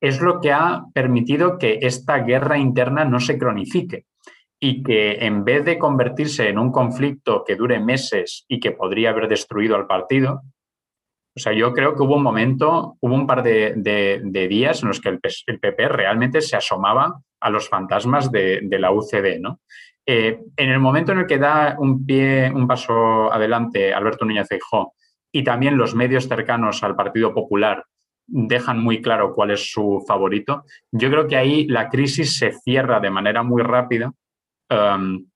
es lo que ha permitido que esta guerra interna no se cronifique y que en vez de convertirse en un conflicto que dure meses y que podría haber destruido al partido, o sea, yo creo que hubo un momento, hubo un par de, días en los que el, PP realmente se asomaba a los fantasmas de, la UCD, ¿no? Eh, en el momento en el que da un pie, un paso adelante Alberto Núñez Feijóo y también los medios cercanos al Partido Popular dejan muy claro cuál es su favorito, yo creo que ahí la crisis se cierra de manera muy rápida um,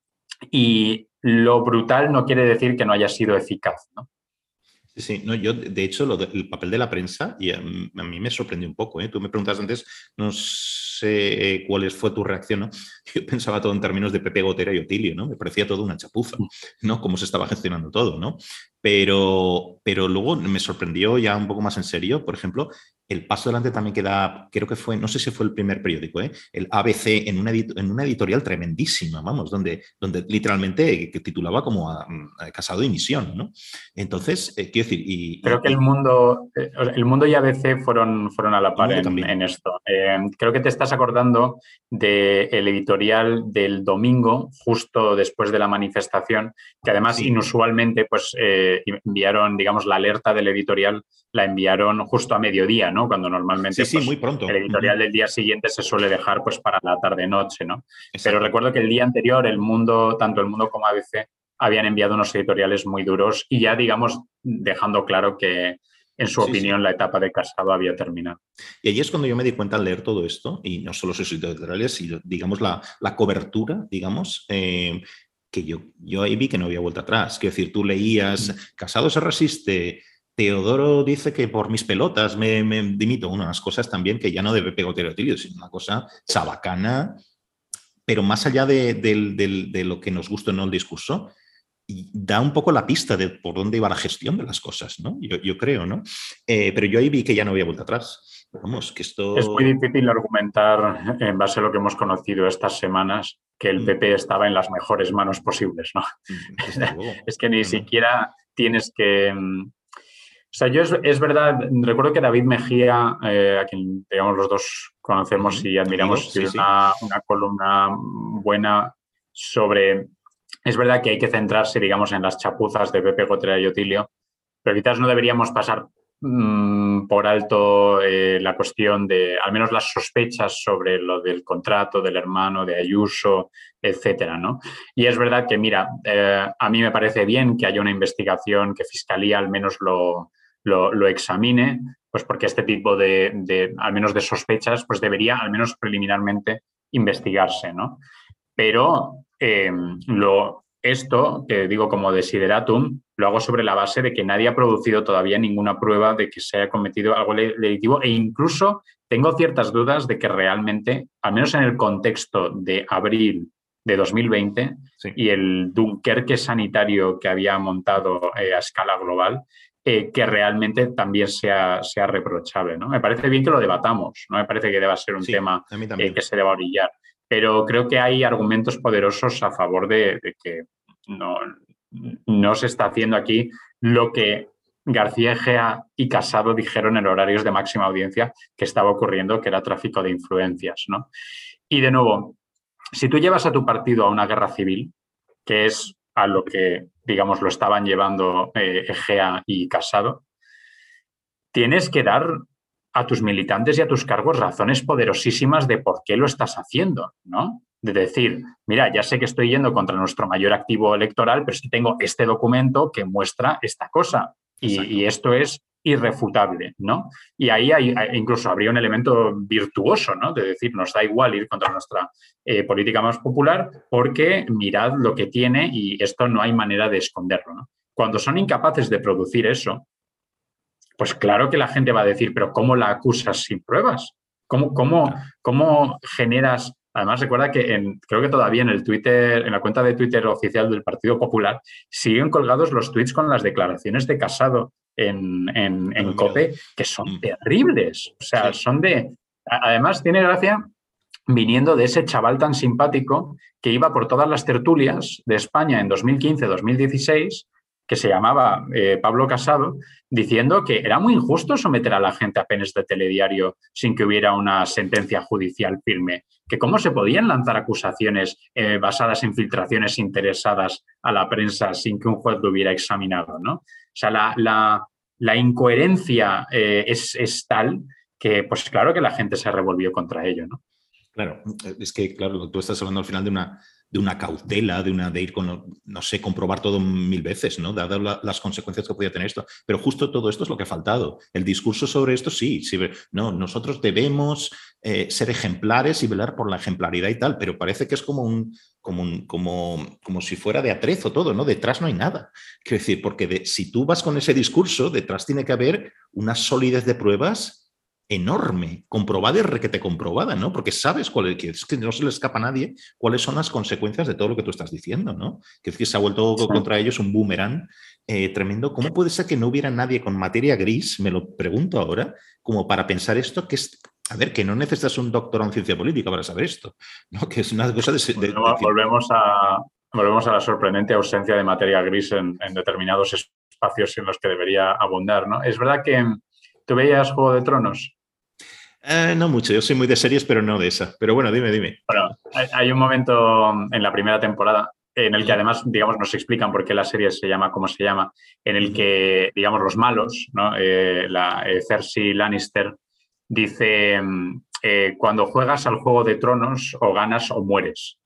y lo brutal no quiere decir que no haya sido eficaz. Sí, no, yo de hecho el papel de la prensa y a, mí me sorprendió un poco. ¿eh? Tú me preguntas antes, no sé eh, cuál fue tu reacción, ¿no? (laughs) Yo pensaba todo en términos de Pepe Gotera y Otilio, ¿no? Me parecía todo una chapuza, ¿no? Cómo se estaba gestionando todo, ¿no? Pero, pero luego me sorprendió ya un poco más en serio, por ejemplo, el paso adelante también queda, creo que fue, no sé si fue el primer periódico, ¿eh? el ABC, en una, en una editorial tremendísima, vamos, donde, donde literalmente que titulaba como a, Casado y Misión, ¿no? Entonces, eh, quiero decir... Y, creo que el mundo, eh, el mundo y ABC fueron, fueron a la par en, esto. creo que te estás acordando del editorial del domingo, justo después de la manifestación, que además inusualmente pues enviaron, digamos, la alerta del editorial la enviaron justo a mediodía, ¿no? Cuando normalmente sí, pues, muy pronto. el editorial del día siguiente se suele dejar pues para la tarde-noche, ¿no? Pero recuerdo que el día anterior el mundo, tanto el mundo como ABC, habían enviado unos editoriales muy duros y ya, digamos, dejando claro que, en su opinión, la etapa de Casado había terminado. Y allí es cuando yo me di cuenta al leer todo esto, y no solo sus editoriales, sino, digamos, la, la cobertura, digamos, eh, que yo, yo ahí vi que no había vuelta atrás. Quiero decir, tú leías. Casado se resiste, Teodoro dice que por mis pelotas me, dimito. Unas cosas también que ya no debe pegotero sino una cosa chabacana, pero más allá de, lo que nos gusta o no el discurso, da un poco la pista de por dónde iba la gestión de las cosas, ¿no? Yo, creo, ¿no? Eh, pero yo ahí vi que ya no había vuelta atrás. Vamos, que esto... Es muy difícil argumentar, en base a lo que hemos conocido estas semanas, que el PP mm. estaba en las mejores manos posibles, ¿no? Mm, (laughs) es que ni siquiera tienes que mm, o sea, yo es, verdad, recuerdo que David Mejía, eh, a quien digamos los dos conocemos y admiramos, tiene una, columna buena sobre. Es verdad que hay que centrarse, digamos, en las chapuzas de Pepe Gotera y Otilio, pero quizás no deberíamos pasar mm, por alto eh, la cuestión de, al menos las sospechas sobre lo del contrato del hermano de Ayuso, etcétera, ¿no? Y es verdad que, mira, eh, a mí me parece bien que haya una investigación, que Fiscalía al menos lo, lo, examine, pues porque este tipo de, al menos de sospechas, pues debería al menos preliminarmente investigarse, ¿no? Pero em, lo, esto, que digo como desideratum, lo hago sobre la base de que nadie ha producido todavía ninguna prueba de que se haya cometido algo delictivo e incluso tengo ciertas dudas de que realmente, al menos en el contexto de abril de 2020 y el Dunkerque sanitario que había montado eh, a escala global, eh, que realmente también sea, sea reprochable. ¿no? Me parece bien que lo debatamos, no me parece que deba ser un tema eh, que se deba orillar, pero creo que hay argumentos poderosos a favor de, que no, no se está haciendo aquí lo que García Egea y Casado dijeron en horarios de máxima audiencia que estaba ocurriendo, que era tráfico de influencias. ¿no? Y de nuevo, si tú llevas a tu partido a una guerra civil, que es a lo que, digamos, lo estaban llevando eh, Egea y Casado, tienes que dar a tus militantes y a tus cargos razones poderosísimas de por qué lo estás haciendo, ¿no? De decir, mira, ya sé que estoy yendo contra nuestro mayor activo electoral, pero es que tengo este documento que muestra esta cosa. y, esto es irrefutable, ¿no? Y ahí hay, incluso habría un elemento virtuoso, ¿no? De decir, nos da igual ir contra nuestra eh, política más popular porque mirad lo que tiene y esto no hay manera de esconderlo, ¿no? Cuando son incapaces de producir eso, pues claro que la gente va a decir, pero ¿cómo la acusas sin pruebas? ¿Cómo, cómo, cómo generas Además, recuerda que en, creo que todavía en el Twitter, en la cuenta de Twitter oficial del Partido Popular, siguen colgados los tweets con las declaraciones de Casado en, en, COPE, que son mm. terribles. O sea, son de. Además, tiene gracia viniendo de ese chaval tan simpático que iba por todas las tertulias de España en 2015-2016 que se llamaba eh, Pablo Casado, diciendo que era muy injusto someter a la gente a penes de telediario sin que hubiera una sentencia judicial firme, que cómo se podían lanzar acusaciones eh, basadas en filtraciones interesadas a la prensa sin que un juez lo hubiera examinado. ¿no? O sea, la, la, incoherencia eh, es, es, tal que, pues claro que la gente se revolvió contra ello. ¿no? Claro, es que, claro, tú estás hablando al final de una de una cautela, de una de ir con, no sé, comprobar todo mil veces, ¿no? Dadas las consecuencias que podía tener esto. Pero justo todo esto es lo que ha faltado. El discurso sobre esto, sí, sí no, nosotros debemos eh, ser ejemplares y velar por la ejemplaridad y tal, pero parece que es como un, como, como, como si fuera de atrezo todo, ¿no? Detrás no hay nada. Quiero decir, porque si tú vas con ese discurso, detrás tiene que haber una solidez de pruebas enorme, comprobada y requete comprobada, ¿no? Porque sabes cuál es, que, es que no se le escapa a nadie cuáles son las consecuencias de todo lo que tú estás diciendo, ¿no? Que es que se ha vuelto contra ellos un boomerang eh, tremendo. ¿Cómo puede ser que no hubiera nadie con materia gris, me lo pregunto ahora, como para pensar esto, que es, a ver, que no necesitas un doctorado en ciencia política para saber esto, ¿no? Que es una cosa de... volvemos, a, volvemos a la sorprendente ausencia de materia gris en, en determinados espacios en los que debería abundar, ¿no? Es verdad que ¿Tú veías Juego de Tronos? Eh, no mucho, yo soy muy de series, pero no de esa. Pero bueno, dime, dime. Bueno, hay un momento en la primera temporada en el que además, digamos, nos explican por qué la serie se llama como se llama, en el que, digamos, los malos, ¿no? Eh, la, eh, Cersei Lannister dice, mm, cuando juegas al Juego de Tronos o ganas o mueres.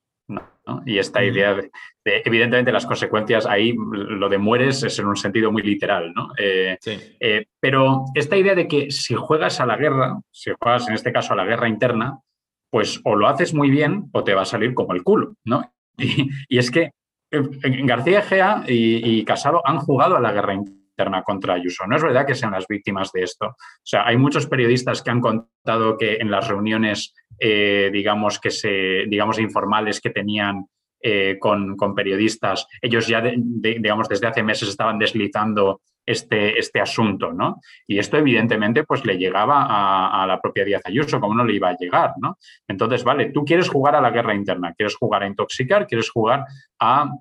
Y esta idea de, evidentemente, las consecuencias ahí, lo de mueres es en un sentido muy literal, ¿no? Eh, eh, pero esta idea de que si juegas a la guerra, si juegas en este caso a la guerra interna, pues o lo haces muy bien o te va a salir como el culo, ¿no? (laughs) Y, es que eh, García Egea y, y Casado han jugado a la guerra interna contra Ayuso. No es verdad que sean las víctimas de esto. O sea, hay muchos periodistas que han contado que en las reuniones eh, digamos, que se, digamos, informales que tenían eh, con, periodistas, ellos ya, digamos, desde hace meses estaban deslizando este, este asunto, ¿no? Y esto, evidentemente, pues le llegaba a, la propia Díaz Ayuso, como no le iba a llegar, ¿no? Entonces, vale, tú quieres jugar a la guerra interna, quieres jugar a intoxicar, quieres jugar a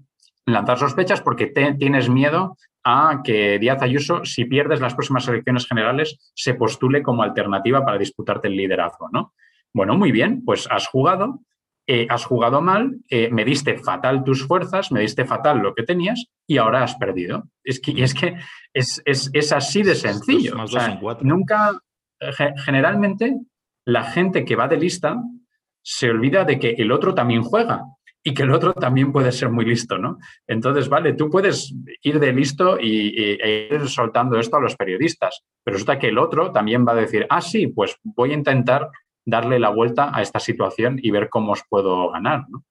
lanzar sospechas porque tienes miedo a que Díaz Ayuso, si pierdes las próximas elecciones generales, se postule como alternativa para disputarte el liderazgo, ¿no? Bueno, muy bien, pues has jugado, eh, has jugado mal, eh, me diste fatal tus fuerzas, me diste fatal lo que tenías y ahora has perdido. Es que, es que es, así de sencillo. nunca, generalmente, la gente que va de lista se olvida de que el otro también juega y que el otro también puede ser muy listo, ¿no? Entonces, vale, tú puedes ir de listo y, e ir soltando esto a los periodistas, pero resulta que el otro también va a decir, ah, sí, pues voy a intentar darle la vuelta a esta situación y ver cómo os puedo ganar. ¿no?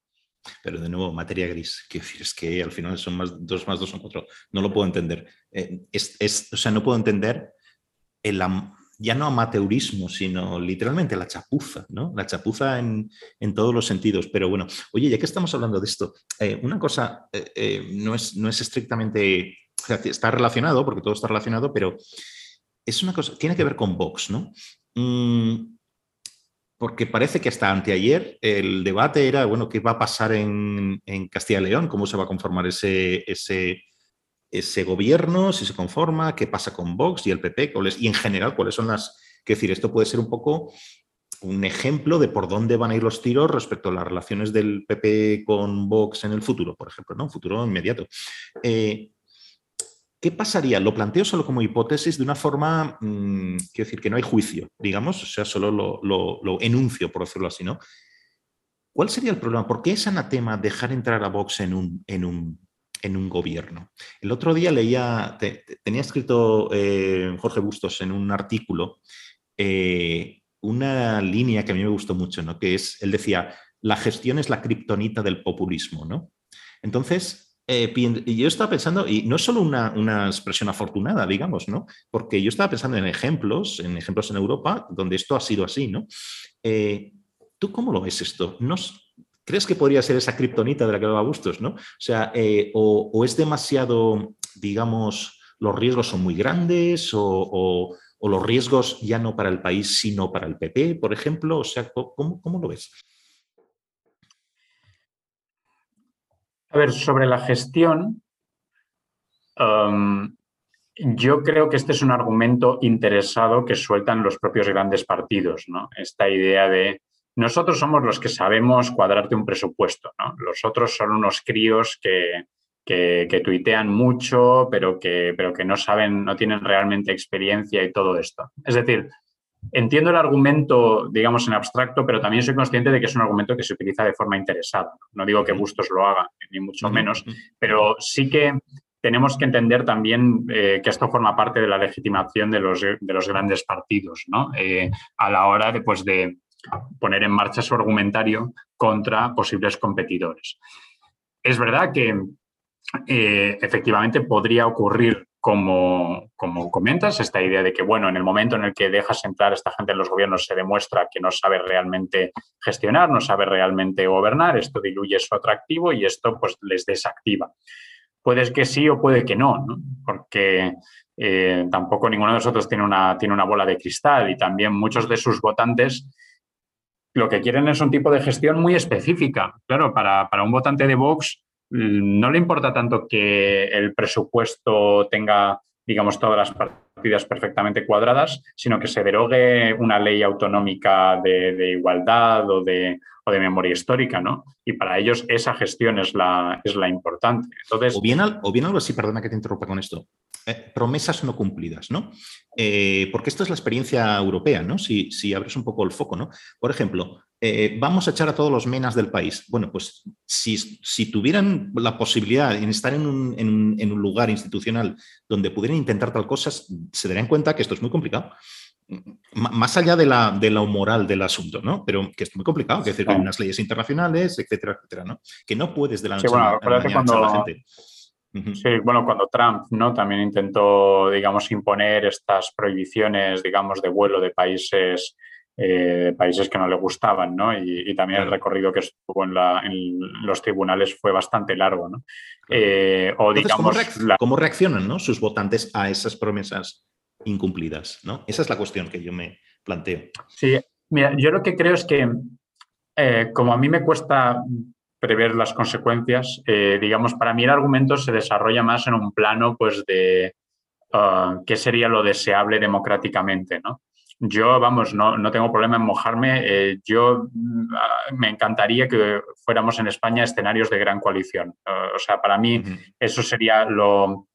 Pero de nuevo, materia gris. es que al final son más dos más dos son cuatro. No lo puedo entender. Eh, o sea, no puedo entender el, ya no amateurismo, sino literalmente la chapuza, ¿no? La chapuza en, todos los sentidos. Pero bueno, oye, ya que estamos hablando de esto, eh, una cosa eh, no, es, no es estrictamente, está relacionado, porque todo está relacionado, pero es una cosa, tiene que ver con Vox, ¿no? Mm, porque parece que hasta anteayer el debate era, bueno, qué va a pasar en, Castilla y León, cómo se va a conformar ese, ese, ese, gobierno, si se conforma, qué pasa con Vox y el PP, y en general cuáles son las... Es decir, esto puede ser un poco un ejemplo de por dónde van a ir los tiros respecto a las relaciones del PP con Vox en el futuro, por ejemplo, ¿no? Un futuro inmediato. Eh, ¿Qué pasaría? Lo planteo solo como hipótesis de una forma, mm, quiero decir, que no hay juicio, digamos, o sea, solo lo, enuncio, por decirlo así, ¿no? ¿Cuál sería el problema? ¿Por qué es anatema dejar entrar a Vox en un, en un, en un gobierno? El otro día leía, tenía escrito eh, Jorge Bustos en un artículo eh, una línea que a mí me gustó mucho, ¿no? Que es, él decía, la gestión es la kriptonita del populismo, ¿no? Entonces, eh, yo estaba pensando, y no es solo una, expresión afortunada, digamos, ¿no? Porque yo estaba pensando en ejemplos, en ejemplos en Europa, donde esto ha sido así, ¿no? ¿Tú cómo lo ves esto? ¿Crees que podría ser esa kriptonita de la que hablaba Bustos, ¿no? O sea, eh, o, es demasiado, digamos, los riesgos son muy grandes, o, los riesgos ya no para el país, sino para el PP, por ejemplo. O sea, cómo lo ves? A ver, sobre la gestión, um, yo creo que este es un argumento interesado que sueltan los propios grandes partidos, ¿no? Esta idea de nosotros somos los que sabemos cuadrarte un presupuesto, ¿no? Los otros son unos críos que, que, tuitean mucho, pero que, pero que no saben, no tienen realmente experiencia y todo esto. Es decir, entiendo el argumento, digamos, en abstracto, pero también soy consciente de que es un argumento que se utiliza de forma interesada. No digo que Bustos lo haga, ni mucho menos, pero sí que tenemos que entender también eh, que esto forma parte de la legitimación de los, de los grandes partidos, ¿no? Eh, a la hora de, pues, de poner en marcha su argumentario contra posibles competidores. Es verdad que eh, efectivamente podría ocurrir como, como, comentas, esta idea de que, bueno, en el momento en el que dejas entrar a esta gente en los gobiernos se demuestra que no sabe realmente gestionar, no sabe realmente gobernar, esto diluye su atractivo y esto pues les desactiva. Puede que sí o puede que no, porque eh, tampoco ninguno de nosotros tiene una, tiene una bola de cristal y también muchos de sus votantes lo que quieren es un tipo de gestión muy específica. Claro, para, para un votante de Vox mm, no le importa tanto que el presupuesto tenga, digamos, todas las partidas perfectamente cuadradas, sino que se derogue una ley autonómica de, igualdad o de, o de, memoria histórica, ¿no? Y para ellos esa gestión es la, es la importante. Entonces, o, bien, o bien algo así, perdona que te interrumpa con esto. Eh, promesas no cumplidas, ¿no? Eh, porque esto es la experiencia europea, ¿no? Si, abres un poco el foco, ¿no? Por ejemplo, eh, vamos a echar a todos los menas del país. Bueno, pues si, tuvieran la posibilidad de estar en un, lugar institucional donde pudieran intentar tal cosa, se darían cuenta que esto es muy complicado más allá de la, de lo moral del asunto, ¿no? Pero que es muy complicado, que decir, hay unas leyes internacionales, etcétera, etcétera, ¿no? Que no puedes de la noche a la mañana a la gente. Sí, bueno, cuando Trump ¿no? también intentó, digamos, imponer estas prohibiciones, digamos, de vuelo de países, eh, países que no le gustaban, ¿no? Y, también el recorrido que estuvo en, los tribunales fue bastante largo, ¿no? Eh, o digamos, ¿cómo, reaccionan ¿no? sus votantes a esas promesas incumplidas? ¿no? Esa es la cuestión que yo me planteo. Sí, mira, yo lo que creo es que eh, como a mí me cuesta prever las consecuencias. Eh, digamos, para mí el argumento se desarrolla más en un plano pues, de uh, qué sería lo deseable democráticamente. ¿no? Yo, vamos, no, no tengo problema en mojarme. Eh, yo uh, me encantaría que fuéramos en España escenarios de gran coalición. Uh, o sea, para mí eso sería lo...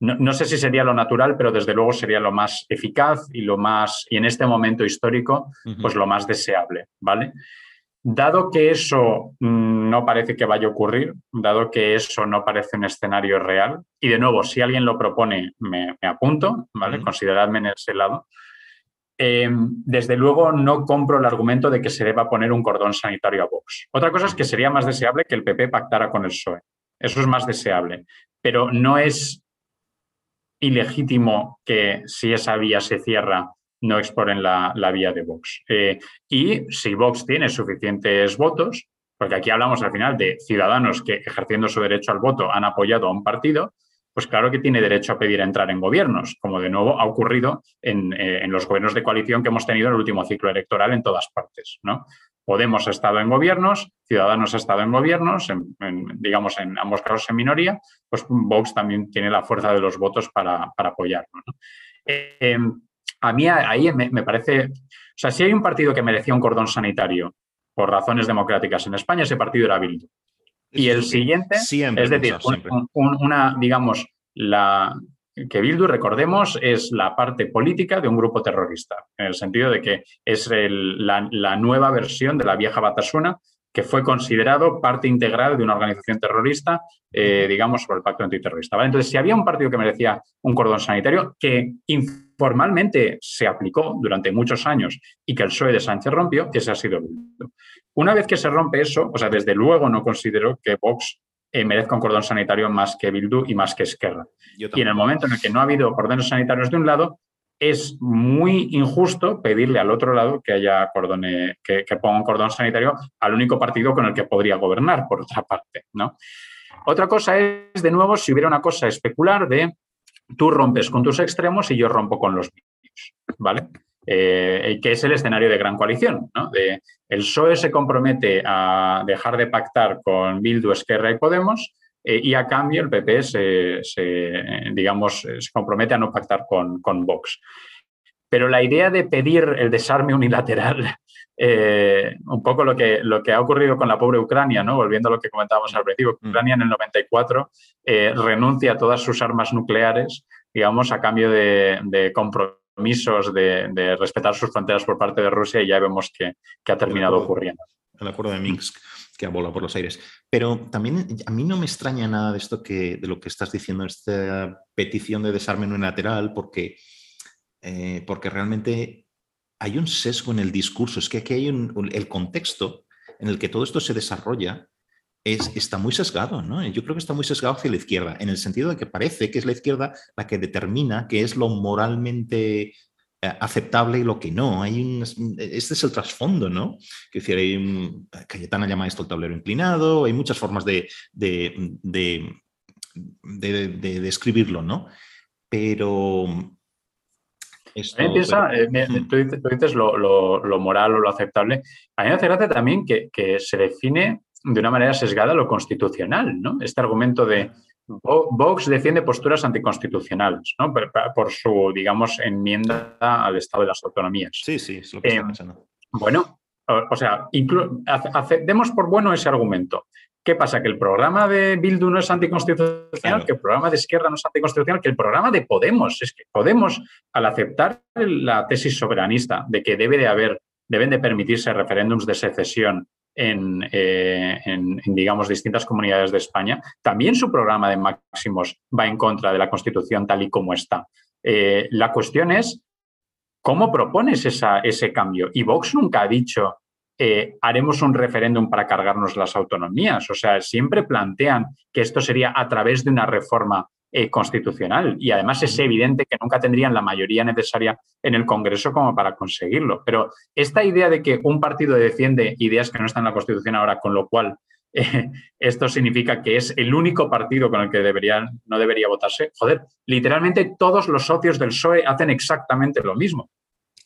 No, no, sé si sería lo natural, pero desde luego sería lo más eficaz y lo más, y en este momento histórico, pues lo más deseable, ¿vale? Dado que eso mm, no parece que vaya a ocurrir, dado que eso no parece un escenario real, y de nuevo, si alguien lo propone, me, apunto, ¿vale? Consideradme en ese lado. Em, desde luego no compro el argumento de que se deba poner un cordón sanitario a Vox. Otra cosa es que sería más deseable que el PP pactara con el PSOE. Eso es más deseable. Pero no es ilegítimo que si esa vía se cierra, no exploren la, vía de Vox. Eh, y si Vox tiene suficientes votos, porque aquí hablamos al final de ciudadanos que ejerciendo su derecho al voto han apoyado a un partido, pues claro que tiene derecho a pedir entrar en gobiernos, como de nuevo ha ocurrido en, eh, los gobiernos de coalición que hemos tenido en el último ciclo electoral en todas partes. ¿no? Podemos ha estado en gobiernos, Ciudadanos ha estado en gobiernos, digamos en ambos casos en minoría, pues Vox también tiene la fuerza de los votos para, para apoyarlo. Eh, a mí ahí me, parece, o sea, si hay un partido que merecía un cordón sanitario por razones democráticas en España, ese partido era Bildu. Y el siguiente, es decir, una, digamos, la, que Bildu, recordemos, es la parte política de un grupo terrorista, en el sentido de que es la, la, nueva versión de la vieja Batasuna que fue considerado parte integral de una organización terrorista, eh, digamos, por el pacto antiterrorista. Entonces, si había un partido que merecía un cordón sanitario, que informalmente se aplicó durante muchos años y que el PSOE de Sánchez rompió, ese ha sido Bildu. Una vez que se rompe eso, o sea, desde luego no considero que Vox eh, merezca un cordón sanitario más que Bildu y más que Esquerra. Y en el momento en el que no ha habido cordones sanitarios de un lado, es muy injusto pedirle al otro lado que haya cordone, que, ponga un cordón sanitario al único partido con el que podría gobernar, por otra parte. ¿no? Otra cosa es, de nuevo, si hubiera una cosa especular de tú rompes con tus extremos y yo rompo con los míos, ¿vale? Eh, que es el escenario de gran coalición. ¿no? El PSOE se compromete a dejar de pactar con Bildu, Esquerra y Podemos eh, y a cambio el PP se, digamos, se compromete a no pactar con, con, Vox. Pero la idea de pedir el desarme unilateral, (laughs) eh, un poco lo que, lo que ha ocurrido con la pobre Ucrania, ¿no? volviendo a lo que comentábamos al principio, mm. Ucrania en el 94 eh, renuncia a todas sus armas nucleares, digamos, a cambio de, de compromisos de, respetar sus fronteras por parte de Rusia y ya vemos que, ha terminado ocurriendo. El acuerdo de Minsk que ha volado por los aires. Pero también a mí no me extraña nada de esto que, de lo que estás diciendo, esta petición de desarme unilateral, porque, eh, porque realmente hay un sesgo en el discurso. Es que aquí hay un, el contexto en el que todo esto se desarrolla es, está muy sesgado, ¿no? Yo creo que está muy sesgado hacia la izquierda, en el sentido de que parece que es la izquierda la que determina qué es lo moralmente eh, aceptable y lo que no. Hay un, este es el trasfondo, ¿no? Que decir, hay un, Cayetana llama esto el tablero inclinado, hay muchas formas de, de, de, describirlo, ¿no? Pero... Esto, eh, tú, dices, lo, lo, moral o lo aceptable. A mí me hace gracia también que, que se define de una manera sesgada lo constitucional, ¿no? Este argumento de Vox defiende posturas anticonstitucionales, ¿no? Por, su, digamos, enmienda al Estado de las autonomías. Sí, sí, es lo que está eh, pensando. Bueno, o, sea, demos por bueno ese argumento. ¿Qué pasa? Que el programa de Bildu no es anticonstitucional, que el programa de Izquierda no es anticonstitucional, que el programa de Podemos, es que Podemos, al aceptar la tesis soberanista de que debe de haber, deben de permitirse referéndums de secesión eh, en, digamos, distintas comunidades de España, también su programa de máximos va en contra de la Constitución tal y como está. Eh, la cuestión es, ¿cómo propones ese cambio? Y Vox nunca ha dicho, eh, haremos un referéndum para cargarnos las autonomías. O sea, siempre plantean que esto sería a través de una reforma eh, constitucional. Y además es evidente que nunca tendrían la mayoría necesaria en el Congreso como para conseguirlo. Pero esta idea de que un partido defiende ideas que no están en la Constitución ahora, con lo cual (laughs) eh, esto significa que es el único partido con el que deberían, no debería votarse, joder, literalmente todos los socios del PSOE hacen exactamente lo mismo.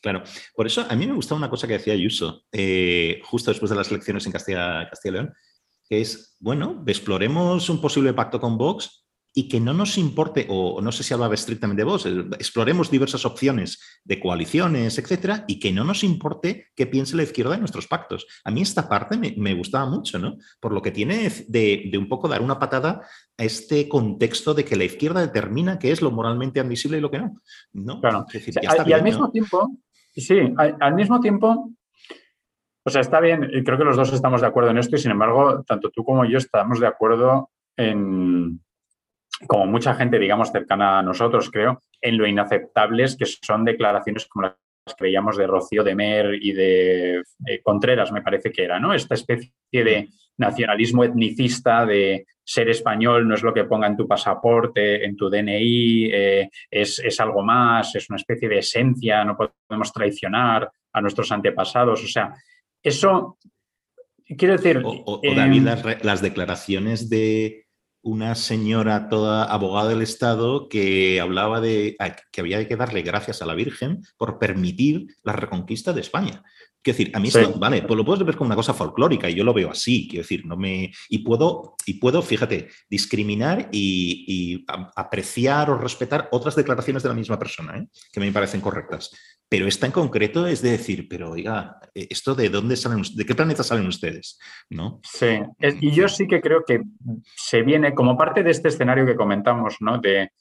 Claro, por eso a mí me gustaba una cosa que decía Ayuso eh, justo después de las elecciones en Castilla, Castilla y León, que es, bueno, exploremos un posible pacto con Vox y que no nos importe, o no sé si hablaba estrictamente de vos, exploremos diversas opciones de coaliciones, etcétera, y que no nos importe qué piense la izquierda de nuestros pactos. A mí esta parte me, gustaba mucho, ¿no? Por lo que tiene de, un poco dar una patada a este contexto de que la izquierda determina qué es lo moralmente admisible y lo que no. ¿no? Claro. y al mismo tiempo, sí, al mismo tiempo, o sea, está bien, y creo que los dos estamos de acuerdo en esto, y sin embargo, tanto tú como yo estamos de acuerdo en como mucha gente, digamos, cercana a nosotros, creo, en lo inaceptables que son declaraciones como las que veíamos de Rocío de Mer y de eh, Contreras, me parece que era, ¿no? Esta especie de nacionalismo etnicista de ser español no es lo que ponga en tu pasaporte, en tu DNI, eh, es, algo más, es una especie de esencia, no podemos traicionar a nuestros antepasados. O sea, eso, quiero decir... O, David, em, las declaraciones de una señora toda abogada del Estado que hablaba de que había que darle gracias a la Virgen por permitir la reconquista de España. Quiero decir, a mí esto, vale, pues lo puedes ver como una cosa folclórica y yo lo veo así, quiero decir, no me. Y puedo, y puedo fíjate, discriminar y, apreciar o respetar otras declaraciones de la misma persona, ¿eh? que me parecen correctas. Pero esta en concreto es de decir, pero oiga, eh, ¿esto de dónde salen, de qué planeta salen ustedes? ¿No? Sí, y yo sí que creo que se viene como parte de este escenario que comentamos, ¿no? De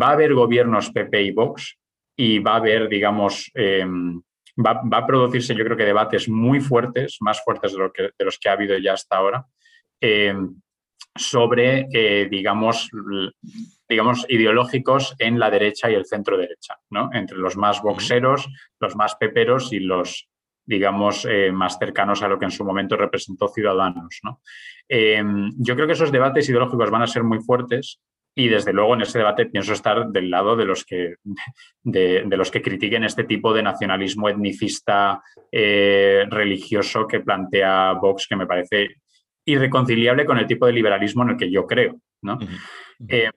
va a haber gobiernos PP y Vox y va a haber, digamos, em, va, a producirse, yo creo que debates muy fuertes, más fuertes de, lo que, de los que ha habido ya hasta ahora, em, sobre, eh, digamos, digamos, ideológicos en la derecha y el centro derecha, ¿no? Entre los más boxeros, los más peperos y los, digamos, eh, más cercanos a lo que en su momento representó Ciudadanos, ¿no? Em, yo creo que esos debates ideológicos van a ser muy fuertes y desde luego en ese debate pienso estar del lado de los que, de, los que critiquen este tipo de nacionalismo etnicista eh, religioso que plantea Vox, que me parece irreconciliable con el tipo de liberalismo en el que yo creo. Eh,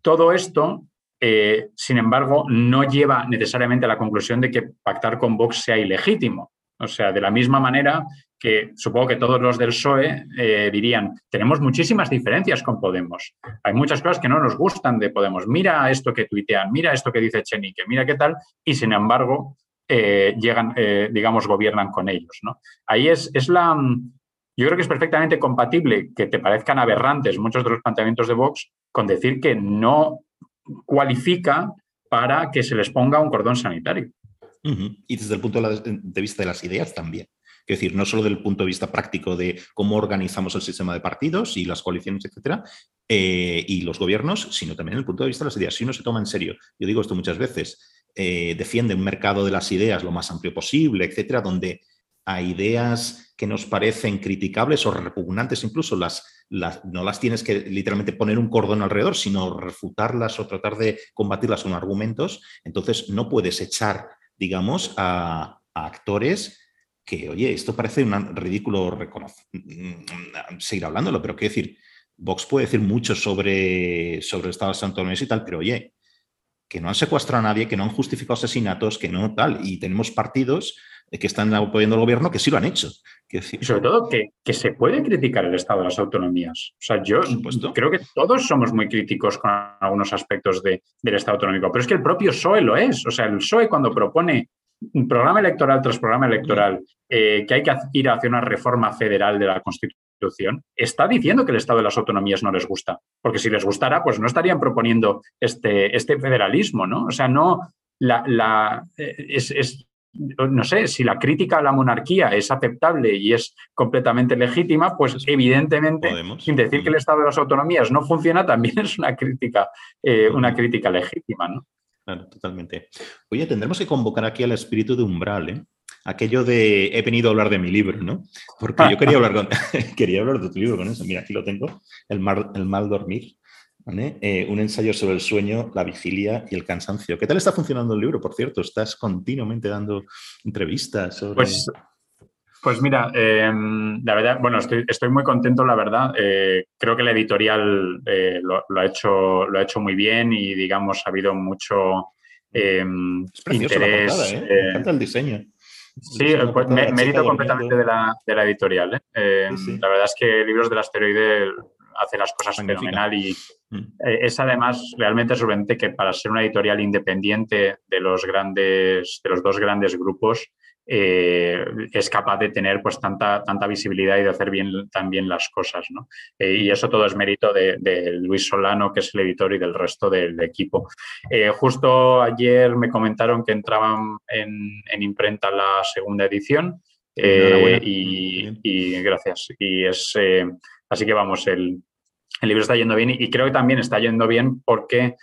todo esto, eh, sin embargo, no lleva necesariamente a la conclusión de que pactar con Vox sea ilegítimo. O sea, de la misma manera que supongo que todos los del PSOE eh, dirían, tenemos muchísimas diferencias con Podemos. Hay muchas cosas que no nos gustan de Podemos. Mira esto que tuitean, mira esto que dice Chenique, mira qué tal, y sin embargo, llegan, digamos, gobiernan con ellos. ¿no? Ahí es, es la, yo creo que es perfectamente compatible que te parezcan aberrantes muchos de los planteamientos de Vox con decir que no cualifica para que se les ponga un cordón sanitario. Y desde el punto de vista de las ideas también. Es decir, no solo desde el punto de vista práctico de cómo organizamos el sistema de partidos y las coaliciones, etcétera, eh, y los gobiernos, sino también desde el punto de vista de las ideas. Si uno se toma en serio, yo digo esto muchas veces, eh, defiende un mercado de las ideas lo más amplio posible, etcétera, donde a ideas que nos parecen criticables o repugnantes, incluso las, no las tienes que literalmente poner un cordón alrededor, sino refutarlas o tratar de combatirlas con argumentos, entonces no puedes echar, digamos, a, actores que, oye, esto parece un ridículo mm, seguir hablándolo, pero qué decir, Vox puede decir mucho sobre, sobre el Estado de Santo y tal, pero oye, que no han secuestrado a nadie, que no han justificado asesinatos, que no tal, y tenemos partidos que están apoyando al gobierno que sí lo han hecho. Y sobre todo que, que, se puede criticar el Estado de las autonomías. O sea, yo creo que todos somos muy críticos con algunos aspectos de, del Estado autonómico, pero es que el propio PSOE lo es. O sea, el PSOE cuando propone un programa electoral tras programa electoral, eh, que hay que ir hacia una reforma federal de la Constitución, está diciendo que el Estado de las autonomías no les gusta. Porque si les gustara, pues no estarían proponiendo este, este federalismo, ¿no? O sea, no, la, la eh, es, no sé, si la crítica a la monarquía es aceptable y es completamente legítima, pues evidentemente, sin decir que el Estado de las autonomías no funciona, también (laughs) es una crítica, eh, una crítica legítima, ¿no? Claro, totalmente. Oye, tendremos que convocar aquí al espíritu de umbral, ¿eh? Aquello de he venido a hablar de mi libro, ¿no? Porque yo quería hablar, con, (laughs) quería hablar de tu libro con eso. Mira, aquí lo tengo, El mal, el mal dormir. Eh, un ensayo sobre el sueño, la vigilia y el cansancio. ¿Qué tal está funcionando el libro, por cierto? Estás continuamente dando entrevistas sobre... Pues pues mira, em, la verdad, bueno, estoy, muy contento, la verdad. Eh, creo que la editorial eh, lo, ha hecho, lo ha hecho muy bien y, digamos, ha habido mucho em, interés. ¿eh? Me encanta el diseño. Sí, pues, mérito completamente de la, editorial. La verdad es que Libros del Asteroide hace las cosas fenomenal y mm. es además realmente sorprendente que para ser una editorial independiente de los grandes, de los dos grandes grupos, eh, es capaz de tener pues tanta, tanta visibilidad y de hacer bien también las cosas. ¿no? Eh, y eso todo es mérito de, Luis Solano, que es el editor, y del resto del equipo. Eh, justo ayer me comentaron que entraban en, imprenta la segunda edición. Y, gracias. Y es así que vamos, el, libro está yendo bien y, creo que también está yendo bien porque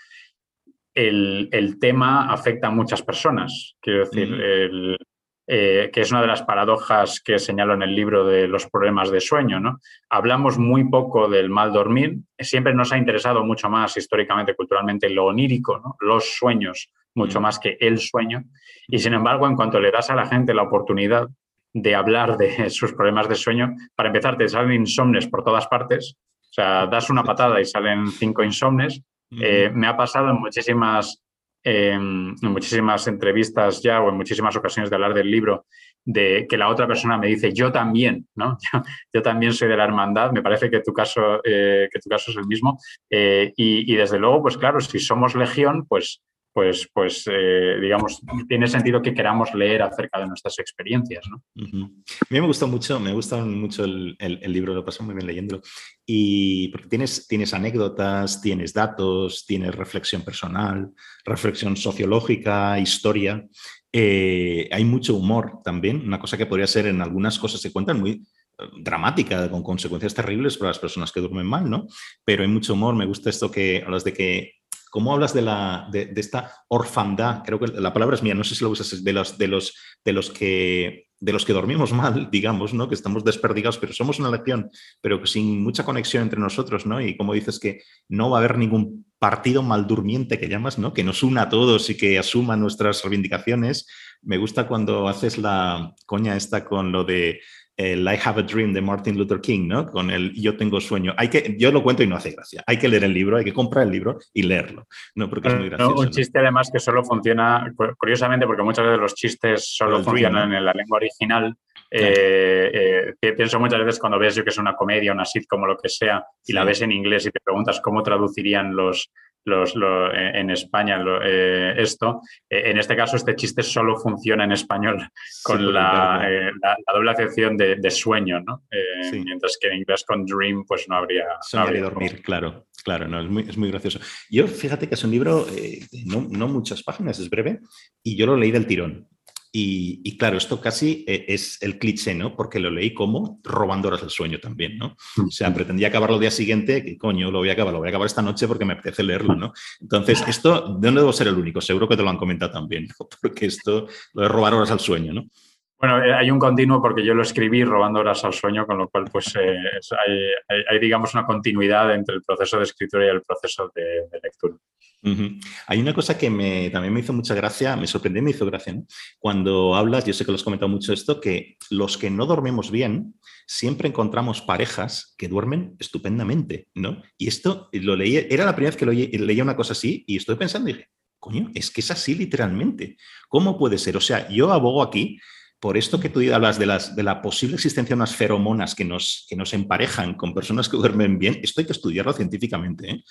el, tema afecta a muchas personas. Quiero decir, el, eh, que es una de las paradojas que señalo en el libro de los problemas de sueño. ¿no? Hablamos muy poco del mal dormir, siempre nos ha interesado mucho más históricamente, culturalmente, lo onírico, los sueños, mucho más que el sueño. Y sin embargo, en cuanto le das a la gente la oportunidad de hablar de (laughs) sus problemas de sueño, para empezar, te salen insomnes por todas partes. O sea, das una patada y salen cinco insomnes. Eh, me ha pasado en muchísimas en muchísimas entrevistas ya o en muchísimas ocasiones de hablar del libro, de que la otra persona me dice, yo también, ¿no? (laughs) Yo, también soy de la hermandad, me parece que tu caso, eh, que tu caso es el mismo. Eh, y, desde luego, pues claro, si somos legión, pues pues, pues eh, digamos, tiene sentido que queramos leer acerca de nuestras experiencias. ¿no? A mí me gustó mucho, me gusta mucho el, libro, lo paso muy bien leyéndolo. Y porque tienes, tienes anécdotas, tienes datos, tienes reflexión personal, reflexión sociológica, historia. Eh, hay mucho humor también, una cosa que podría ser en algunas cosas se cuentan muy eh, dramática, con consecuencias terribles para las personas que duermen mal, ¿no? Pero hay mucho humor, me gusta esto que hablas de que ¿Cómo hablas de, la, de, esta orfandad? Creo que la palabra es mía, no sé si lo usas, de los, de los, de los, que, de los que dormimos mal, (laughs) digamos, ¿no? que estamos desperdigados, pero somos una lección, pero sin mucha conexión entre nosotros, ¿no? Y como dices que no va a haber ningún partido mal durmiente que llamas, ¿no? Que nos una a todos y que asuma nuestras reivindicaciones. Me gusta cuando haces la coña esta con lo de el I Have a Dream de Martin Luther King, ¿no? Con el Yo tengo sueño. Hay que, yo lo cuento y no hace gracia. Hay que leer el libro, hay que comprar el libro y leerlo, ¿no? Porque es muy gracioso. un chiste además que solo funciona, curiosamente, porque muchas veces los chistes solo funcionan en la lengua original. Eh, eh, pienso muchas veces cuando ves yo que es una comedia, una sitcom o lo que sea, y la ves en inglés y te preguntas cómo traducirían los, los, eh, en España eh, esto. Eh, en este caso, este chiste solo funciona en español con la, doble acepción de, sueño, ¿no? Mientras que en inglés con dream, pues no habría. Soñar y dormir, claro. Claro, no, es muy, es muy gracioso. Yo, fíjate que es un libro, no, no, muchas páginas, es breve, y yo lo leí del tirón. Y, claro, esto casi eh, es el cliché, ¿no? Porque lo leí como robando horas del sueño también, ¿no? O sea, pretendía acabarlo el día siguiente, que coño, lo voy a acabar, lo voy a acabar esta noche porque me apetece leerlo, ¿no? Entonces, esto, ¿de dónde debo ser el único? Seguro que te lo han comentado también, ¿no? (laughs) Porque esto, lo de robar horas al sueño, ¿no? Bueno, eh, hay un continuo porque yo lo escribí robando horas al sueño, con lo cual pues eh, hay, digamos, una continuidad entre el proceso de escritura y el proceso de, lectura. Hay una cosa que me, también me hizo mucha gracia, me sorprendió, me hizo gracia, Cuando hablas, yo sé que lo has comentado mucho esto, que los que no dormimos bien, siempre encontramos parejas que duermen estupendamente, ¿no? Y esto lo leí, era la primera vez que lo, leía una cosa así y estoy pensando y dije, coño, es que es así literalmente. ¿Cómo puede ser? O sea, yo abogo aquí por esto que tú hablas de, las, de la posible existencia de unas feromonas que nos, que nos emparejan con personas que duermen bien, esto hay que estudiarlo científicamente, ¿eh?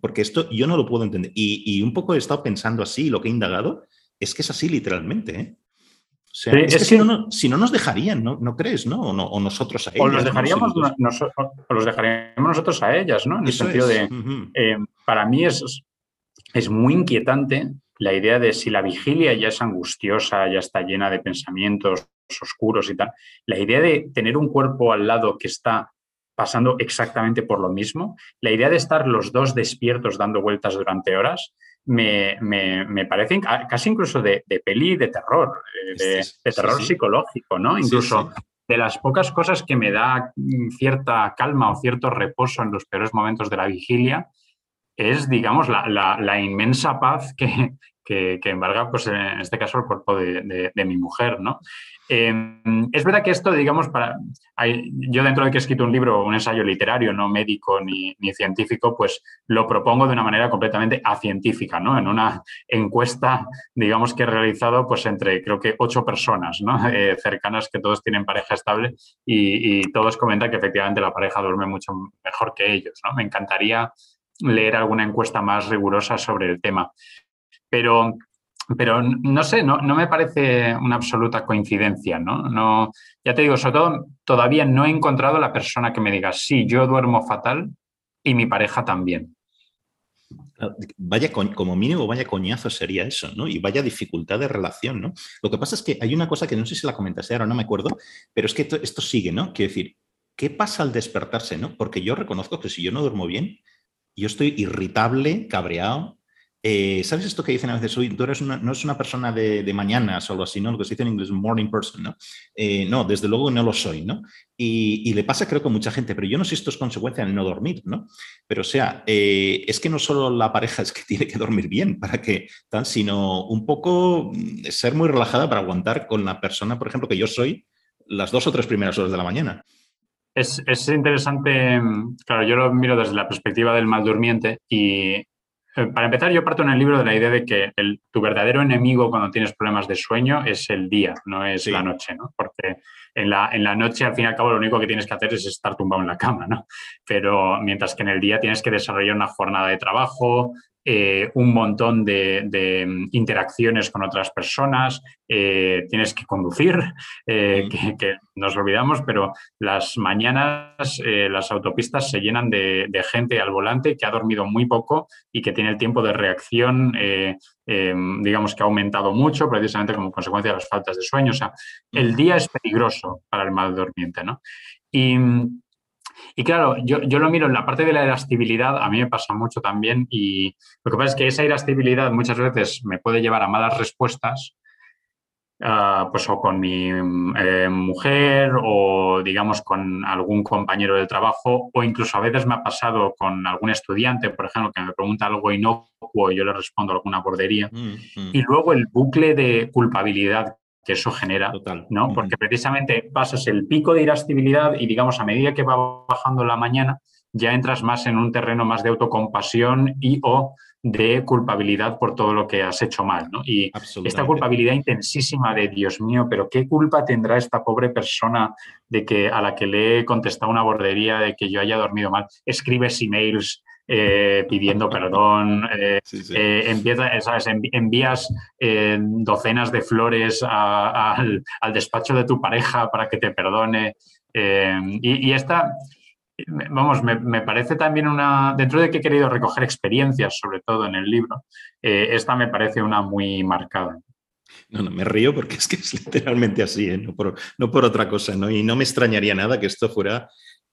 porque esto yo no lo puedo entender. Y, un poco he estado pensando así, lo que he indagado, es que es así literalmente. ¿eh? O sea, es, que, Si, no, si, no, nos dejarían, ¿no, ¿No crees? ¿no? O, nosotros a ellas. O los, dejaríamos, los dejaríamos nosotros a ellas, ¿no? En el sentido de, eh, para mí es, es muy inquietante la idea de si la vigilia ya es angustiosa, ya está llena de pensamientos oscuros y tal, la idea de tener un cuerpo al lado que está pasando exactamente por lo mismo, la idea de estar los dos despiertos dando vueltas durante horas, me, parece casi incluso de, peli de terror, eh, de, terror psicológico, ¿no? Incluso de las pocas cosas que me da cierta calma o cierto reposo en los peores momentos de la vigilia es, digamos, la, inmensa paz que, que, embarga, pues en este caso, el cuerpo de, mi mujer, ¿no? Em, es verdad que esto, digamos, para yo dentro de que he escrito un libro, un ensayo literario, no médico ni, científico, pues lo propongo de una manera completamente acientífica, ¿no? En una encuesta, digamos, que he realizado, pues entre creo que ocho personas, ¿no? (laughs) Eh, cercanas que todos tienen pareja estable y, y todos comentan que efectivamente la pareja duerme mucho mejor que ellos, ¿no? Me encantaría leer alguna encuesta más rigurosa sobre el tema. Pero, pero no sé, no, no, me parece una absoluta coincidencia, ¿no? ¿no? Ya te digo, sobre todo, todavía no he encontrado la persona que me diga, sí, yo duermo fatal y mi pareja también. Vaya, como mínimo, vaya coñazo sería eso, ¿no? Y vaya dificultad de relación, ¿no? Lo que pasa es que hay una cosa que no sé si la comentaste ahora, no me acuerdo, pero es que esto, sigue, ¿no? Quiero decir, ¿qué pasa al despertarse, ¿no? Porque yo reconozco que si yo no duermo bien, yo estoy irritable, cabreado. Eh, ¿Sabes esto que dicen a veces? tú eres no es una persona de, de mañana o algo así, ¿no? Lo que se dice en inglés, morning person, ¿no? Eh, no, desde luego no lo soy, ¿no? Y, le pasa creo que a mucha gente, pero yo no sé si esto es consecuencia de no dormir, ¿no? Pero o sea, eh, es que no solo la pareja (laughs) es que tiene que dormir bien para que tal, sino un poco mm, ser muy relajada para aguantar con la persona, por ejemplo, que yo soy las dos o tres primeras horas de la mañana. Es, interesante, claro, yo lo miro desde la perspectiva del mal durmiente y eh, para empezar yo parto en el libro de la idea de que el, tu verdadero enemigo cuando tienes problemas de sueño es el día, no es la noche, ¿no? Porque en la, en la noche al fin y al cabo lo único que tienes que hacer es estar tumbado en la cama, ¿no? Pero mientras que en el día tienes que desarrollar una jornada de trabajo, eh, un montón de, mm, interacciones con otras personas, eh, tienes que conducir, eh, que, nos olvidamos, pero las mañanas las autopistas se llenan de, gente al volante que ha dormido muy poco y que tiene el tiempo de reacción, digamos que ha aumentado mucho precisamente como consecuencia de las faltas de sueño. O sea, el día es peligroso para el mal durmiente, ¿no? Y y claro, yo, lo miro en la parte de la elastibilidad, a mí me pasa mucho también y lo que pasa es que esa elastibilidad muchas veces me puede llevar a malas respuestas, ah, pues o con mi eh, mujer o digamos con algún compañero del trabajo o incluso a veces me ha pasado con algún estudiante, por ejemplo, que me pregunta algo inocuo y yo le respondo alguna bordería. Mm, mm. Y luego el bucle de culpabilidad que eso genera, ¿no? Porque precisamente pasas el pico de irascibilidad y digamos a medida que va bajando la mañana ya entras más en un terreno más de autocompasión y o de culpabilidad por todo lo que has hecho mal, ¿no? Y esta culpabilidad intensísima de Dios mío, pero qué culpa tendrá esta pobre persona de que a la que le he contestado una bordería de que yo haya dormido mal, escribes emails eh, pidiendo perdón, eh, eh, envías docenas de flores al, despacho de tu pareja para que te perdone. y, esta, vamos, me, parece también una, dentro de que he querido recoger experiencias, sobre todo en el libro, eh, esta me parece una muy marcada. No, no, me río porque es que es literalmente así, ¿eh? no, por, no, por, otra cosa, ¿no? Y no me extrañaría nada que esto fuera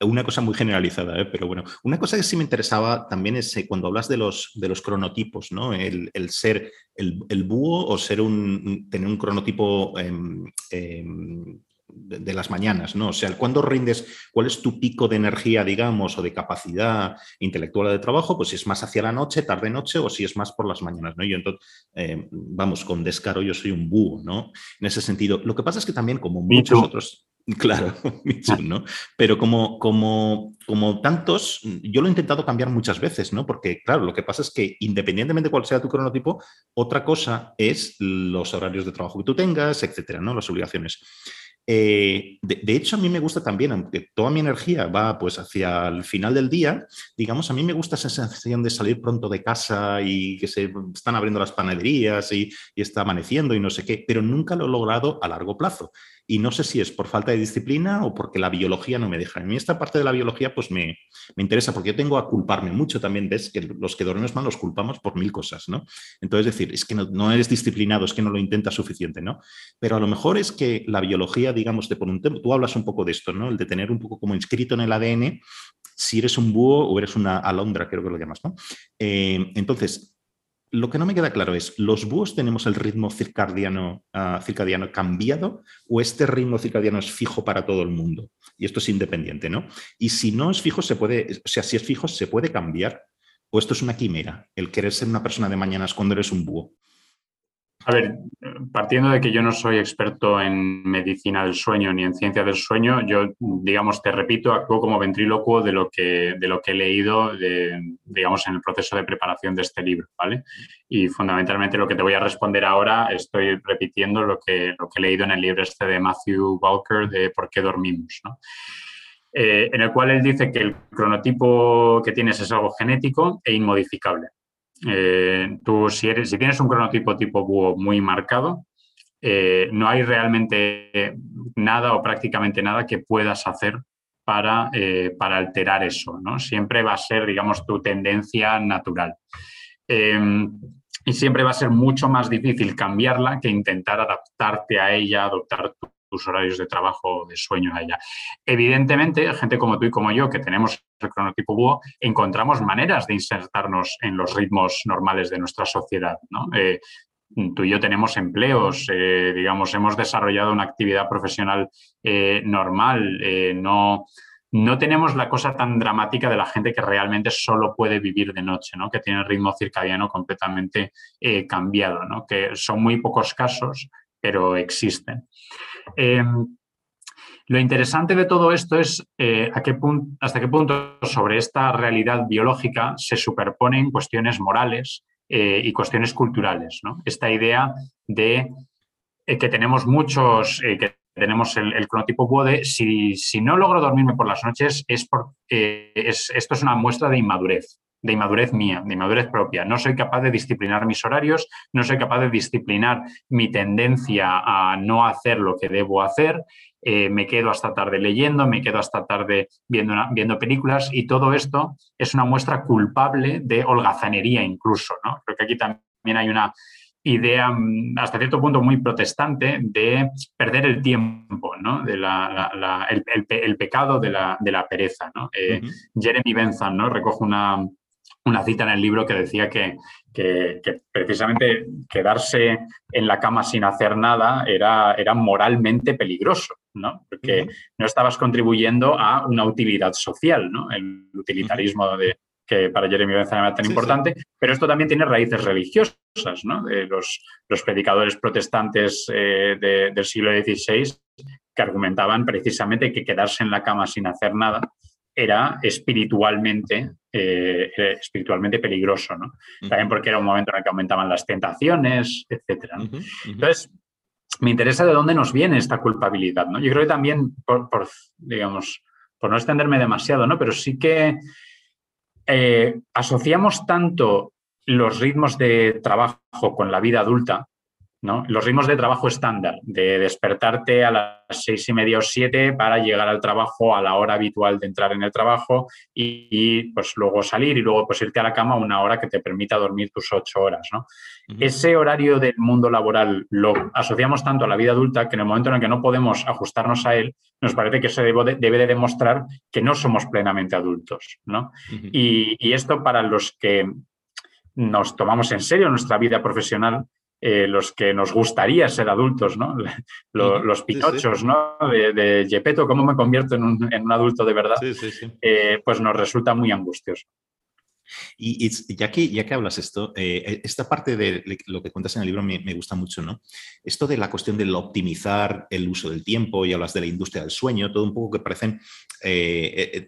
una cosa muy generalizada, ¿eh? pero bueno, una cosa que sí me interesaba también es cuando hablas de los, de los cronotipos, ¿no? El, ser el, búho o ser un, tener un cronotipo em, em, de, las mañanas, ¿no? O sea, cuando rindes, cuál es tu pico de energía, digamos, o de capacidad intelectual de trabajo, pues si es más hacia la noche, tarde-noche, o si es más por las mañanas, ¿no? Yo entonces, eh, vamos, con descaro, yo soy un búho, ¿no? En ese sentido. Lo que pasa es que también, como muchos otros. (laughs) Claro, (laughs) ¿no? Pero como, como, como tantos, yo lo he intentado cambiar muchas veces, ¿no? Porque, claro, lo que pasa es que independientemente de cuál sea tu cronotipo, otra cosa es los horarios de trabajo que tú tengas, etcétera, ¿no? Las obligaciones. Eh, de, hecho, a mí me gusta también, aunque toda mi energía va pues hacia el final del día, digamos, a mí me gusta esa sensación de salir pronto de casa y que se están abriendo las panaderías y, y está amaneciendo y no sé qué, pero nunca lo he logrado a largo plazo. Y no sé si es por falta de disciplina o porque la biología no me deja. A mí esta parte de la biología pues me, me interesa porque yo tengo a culparme mucho también. Ves que los que dormimos mal los culpamos por mil cosas, ¿no? Entonces decir, es que no, eres disciplinado, es que no lo intentas suficiente, ¿no? Pero a lo mejor es que la biología, digamos, te pone un tú hablas un poco de esto, ¿no? El de tener un poco como inscrito en el ADN si eres un búho o eres una alondra, creo que lo llamas, ¿no? Eh, entonces, lo que no me queda claro es, ¿los búhos tenemos el ritmo circadiano, ah, circadiano cambiado o este ritmo circadiano es fijo para todo el mundo? Y esto es independiente, ¿no? Y si no es fijo, se puede, o sea, es fijo, ¿se puede cambiar? ¿O esto es una quimera, el querer ser una persona de mañanas cuando eres un búho? A ver, partiendo de que yo no soy experto en medicina del sueño ni en ciencia del sueño, yo, digamos, te repito, actúo como ventrílocuo de lo que, de lo que he leído, digamos, en el proceso de preparación de este libro, ¿vale? Y fundamentalmente lo que te voy a responder ahora, estoy repitiendo lo que, lo que he leído en el libro este de Matthew Walker de ¿Por qué dormimos?, ¿no? Eh, en el cual él dice que el cronotipo que tienes es algo genético e inmodificable. Eh, tú, si, tienes un cronotipo tipo búho muy marcado, eh, no hay realmente nada o prácticamente nada que puedas hacer para, eh, para alterar eso. ¿no? Siempre va a ser, digamos, tu tendencia natural. y siempre va a ser mucho más difícil cambiarla que intentar adaptarte a ella, adoptar tu tus horarios de trabajo, de sueño a ella. Evidentemente, gente como tú y como yo, que tenemos el cronotipo búho, encontramos maneras de insertarnos en los ritmos normales de nuestra sociedad. Eh, tú y yo tenemos empleos, eh, digamos, hemos desarrollado una actividad profesional eh, normal, no, no tenemos la cosa tan dramática de la gente que realmente solo puede vivir de noche, ¿no? que tiene el ritmo circadiano completamente cambiado, que son muy pocos casos, pero existen. Em, lo interesante de todo esto es eh, a qué hasta qué punto sobre esta realidad biológica se superponen cuestiones morales eh, y cuestiones culturales. Esta idea de eh, que tenemos muchos, que tenemos el, cronotipo BODE, si, no logro dormirme por las noches es esto es una muestra de inmadurez de inmadurez mía, de inmadurez propia. No soy capaz de disciplinar mis horarios, no soy capaz de disciplinar mi tendencia a no hacer lo que debo hacer. Eh, me quedo hasta tarde leyendo, me quedo hasta tarde viendo, viendo películas y todo esto es una muestra culpable de holgazanería incluso. ¿no? Creo que aquí también hay una idea mm, hasta cierto punto muy protestante de perder el tiempo, ¿no? de la, el, pecado de la, de la pereza. ¿no? Eh, Jeremy Bentham ¿no? recoge una, una cita en el libro que decía que, precisamente quedarse en la cama sin hacer nada era, era moralmente peligroso, ¿no? porque no estabas contribuyendo a una utilidad social, ¿no? el utilitarismo de, que para Jeremy Bentham era tan importante, pero esto también tiene raíces religiosas, ¿no? de los, los predicadores protestantes eh, del siglo XVI que argumentaban precisamente que quedarse en la cama sin hacer nada era espiritualmente, eh, espiritualmente peligroso, ¿no? También porque era un momento en el que aumentaban las tentaciones, etc. Entonces, me interesa de dónde nos viene esta culpabilidad, ¿no? Yo creo que también, por, digamos, por no extenderme demasiado, ¿no? Pero sí que eh, asociamos tanto los ritmos de trabajo con la vida adulta Los ritmos de trabajo estándar, de despertarte a las seis y media o siete para llegar al trabajo a la hora habitual de entrar en el trabajo y, pues luego salir y luego pues irte a la cama una hora que te permita dormir tus ocho horas, Ese horario del mundo laboral lo asociamos tanto a la vida adulta que en el momento en el que no podemos ajustarnos a él, nos parece que eso debe de, demostrar que no somos plenamente adultos, y esto para los que nos tomamos en serio nuestra vida profesional, eh, los que nos gustaría ser adultos, ¿no? (laughs) Los, pinochos, ¿no? De, de Gepetto, ¿cómo me convierto en un, adulto de verdad? Eh, pues nos resulta muy angustioso. Y, ya, que, ya que hablas esto, eh, esta parte de lo que cuentas en el libro me, gusta mucho, ¿no? Esto de la cuestión del optimizar el uso del tiempo y hablas de la industria del sueño, todo un poco que parecen,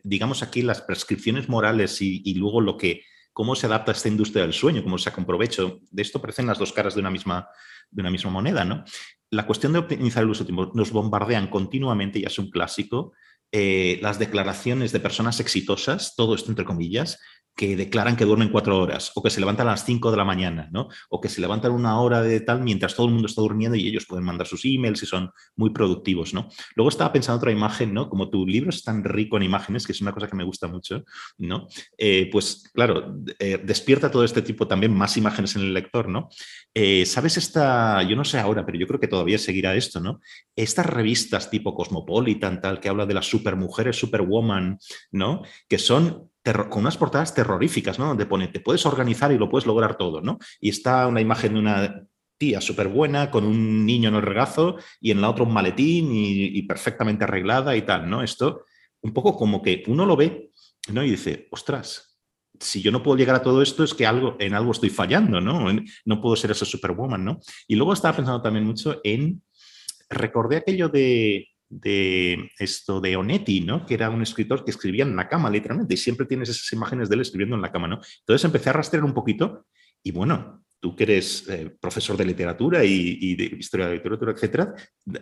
digamos aquí, las prescripciones morales y luego lo que cómo se adapta esta industria del sueño, cómo se saca provecho. De esto parecen las dos caras de una misma, de una misma moneda, ¿no? La cuestión de optimizar el uso tiempo nos bombardean continuamente, ya es un clásico, eh, las declaraciones de personas exitosas, todo esto entre comillas, que declaran que duermen cuatro horas o que se levantan a las cinco de la mañana, ¿no? O que se levantan una hora de tal mientras todo el mundo está durmiendo y ellos pueden mandar sus emails y son muy productivos, ¿no? Luego estaba pensando otra imagen, ¿no? Como tu libro es tan rico en imágenes, que es una cosa que me gusta mucho, ¿no? Eh, pues claro, eh, despierta todo este tipo también más imágenes en el lector, ¿no? Eh, ¿Sabes esta, yo no sé ahora, pero yo creo que todavía seguirá esto, ¿no? Estas revistas tipo Cosmopolitan, tal, que habla de las supermujeres, superwoman, ¿no? Que son con unas portadas terroríficas, ¿no? Donde pone, te puedes organizar y lo puedes lograr todo, ¿no? Y está una imagen de una tía súper buena con un niño en el regazo y en la otra un maletín y, perfectamente arreglada y tal, ¿no? Esto un poco como que uno lo ve, ¿no? Y dice, ostras, si yo no puedo llegar a todo esto es que algo, en algo estoy fallando, ¿no? No puedo ser esa superwoman, ¿no? Y luego estaba pensando también mucho en, recordé aquello de, de esto de Onetti, ¿no? Que era un escritor que escribía en la cama, literalmente, y siempre tienes esas imágenes de él escribiendo en la cama, ¿no? Entonces empecé a rastrear un poquito y bueno, tú que eres eh, profesor de literatura y, de historia de la literatura, etcétera,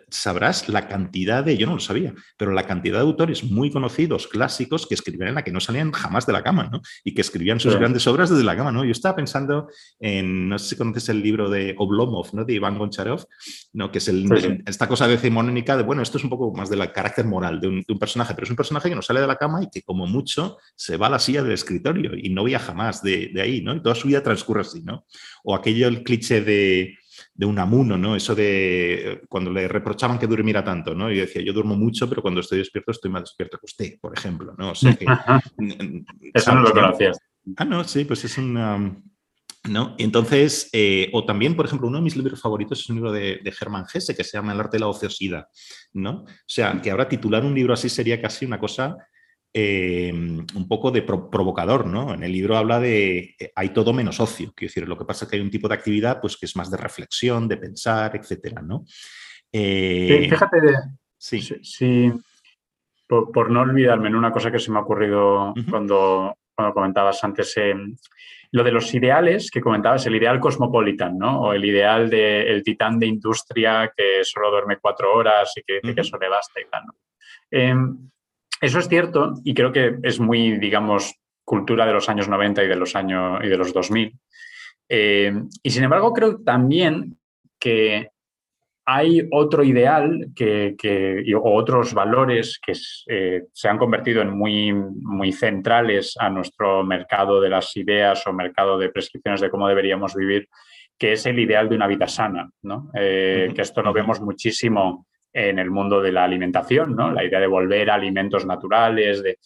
sabrás la cantidad de, yo no lo sabía, pero la cantidad de autores muy conocidos, clásicos, que escribían en la que no salían jamás de la cama, ¿no? Y que escribían sus grandes obras desde la cama, ¿no? Yo estaba pensando en, no sé si conoces el libro de Oblomov, ¿no? De Iván Goncharov, ¿no? Que es esta cosa decimonónica de, bueno, esto es un poco más del carácter moral de un, personaje, pero es un personaje que no sale de la cama y que como mucho se va a la silla del escritorio y no viaja más de, de ahí, ¿no? Y toda su vida transcurre así, ¿no? O aquello, el cliché de, de un amuno, ¿no? Eso de cuando le reprochaban que durmiera tanto, ¿no? Y decía, yo duermo mucho, pero cuando estoy despierto estoy más despierto que usted, por ejemplo, ¿no? O sea que... (laughs) Eso no lo conocías. Ah, no, sí, pues es una... ¿No? Entonces, eh, o también, por ejemplo, uno de mis libros favoritos es un libro de, de Germán Gese que se llama El arte de la ociosidad, ¿no? O sea, que ahora titular un libro así sería casi una cosa Em, un poco de provocador, ¿no? En el libro habla de eh, hay todo menos ocio, quiero decir, lo que pasa es que hay un tipo de actividad pues, que es más de reflexión, de pensar, etcétera, ¿no? Eh, fíjate, de, sí. por, no olvidarme en una cosa que se me ha ocurrido cuando, cuando comentabas antes, em, lo de los ideales que comentabas, el ideal cosmopolitan, ¿no? O el ideal del titán de industria que solo duerme cuatro horas y que dice que eso le basta y tal, ¿no? Eso es cierto y creo que es muy, digamos, cultura de los años 90 y de los años y de los 2000. Eh, y sin embargo, creo también que hay otro ideal que, o otros valores que eh, se han convertido en muy, muy centrales a nuestro mercado de las ideas o mercado de prescripciones de cómo deberíamos vivir, que es el ideal de una vida sana. ¿no? Eh, que esto lo vemos muchísimo en el mundo de la alimentación, ¿no? La idea de volver a alimentos naturales, de,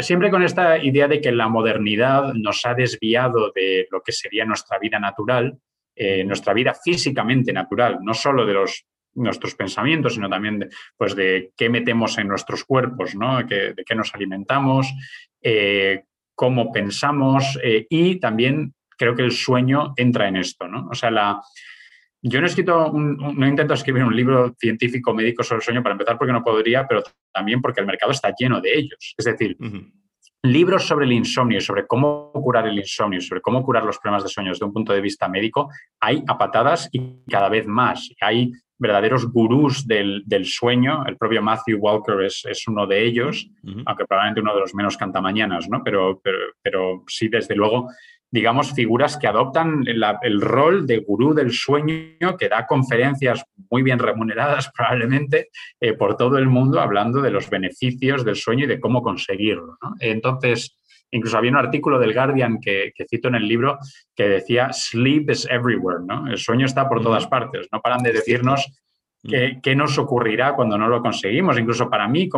siempre con esta idea de que la modernidad nos ha desviado de lo que sería nuestra vida natural, eh, nuestra vida físicamente natural, no solo de los nuestros pensamientos, sino también de, pues de qué metemos en nuestros cuerpos, ¿no? de qué nos alimentamos, eh, cómo pensamos eh, y también creo que el sueño entra en esto, ¿no? O sea, la, yo no he escrito, no intento escribir un libro científico médico sobre el sueño para empezar porque no podría, pero también porque el mercado está lleno de ellos. Es decir, libros sobre el insomnio, sobre cómo curar el insomnio, sobre cómo curar los problemas de sueño desde un punto de vista médico, hay a patadas y cada vez más. Hay verdaderos gurús del, sueño. El propio Matthew Walker es, uno de ellos, aunque probablemente uno de los menos cantamañanas, ¿no? Pero, pero, pero sí, desde luego, digamos, figuras que adoptan el rol de gurú del sueño, que da conferencias muy bien remuneradas (laughs) probablemente eh, por todo el mundo hablando de los beneficios del sueño y de cómo conseguirlo. Entonces, incluso había un artículo del Guardian que, cito en el libro que decía, sleep is everywhere, ¿no? El sueño está por todas partes, no paran de decirnos ¿Qué, nos ocurrirá cuando no lo conseguimos? Incluso para mí,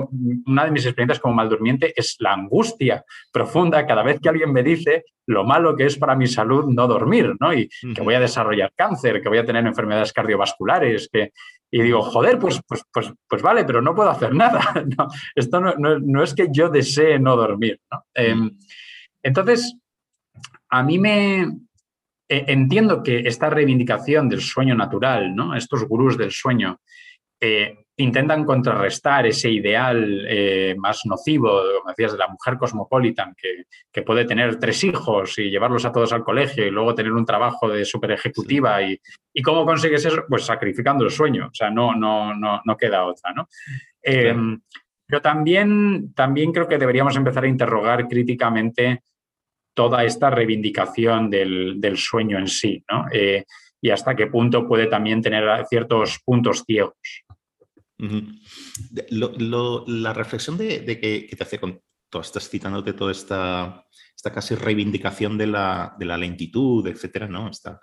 una de mis experiencias como maldurmiente es la angustia profunda cada vez que alguien me dice lo malo que es para mi salud no dormir, ¿no? Y que voy a desarrollar cáncer, que voy a tener enfermedades cardiovasculares, que... Y digo, joder, pues, pues, pues, pues vale, pero no puedo hacer (laughs) nada. esto no, es que yo desee no dormir, em, entonces, a mí me, entiendo que esta reivindicación del sueño natural, ¿no? estos gurús del sueño, eh, intentan contrarrestar ese ideal eh, más nocivo, como decías, de la mujer cosmopolitan, que, puede tener tres hijos y llevarlos a todos al colegio y luego tener un trabajo de super ejecutiva. Y, cómo consigues eso? Pues sacrificando el sueño. O sea, no, no, no, no queda otra. ¿no? Pero también, también creo que deberíamos empezar a interrogar críticamente toda esta reivindicación del, sueño en sí, ¿no? Eh, y hasta qué punto puede también tener ciertos puntos ciegos. la reflexión de, que, te hace con todo, estás citándote toda esta, esta casi reivindicación de la, de la lentitud, etcétera, ¿no? Esta,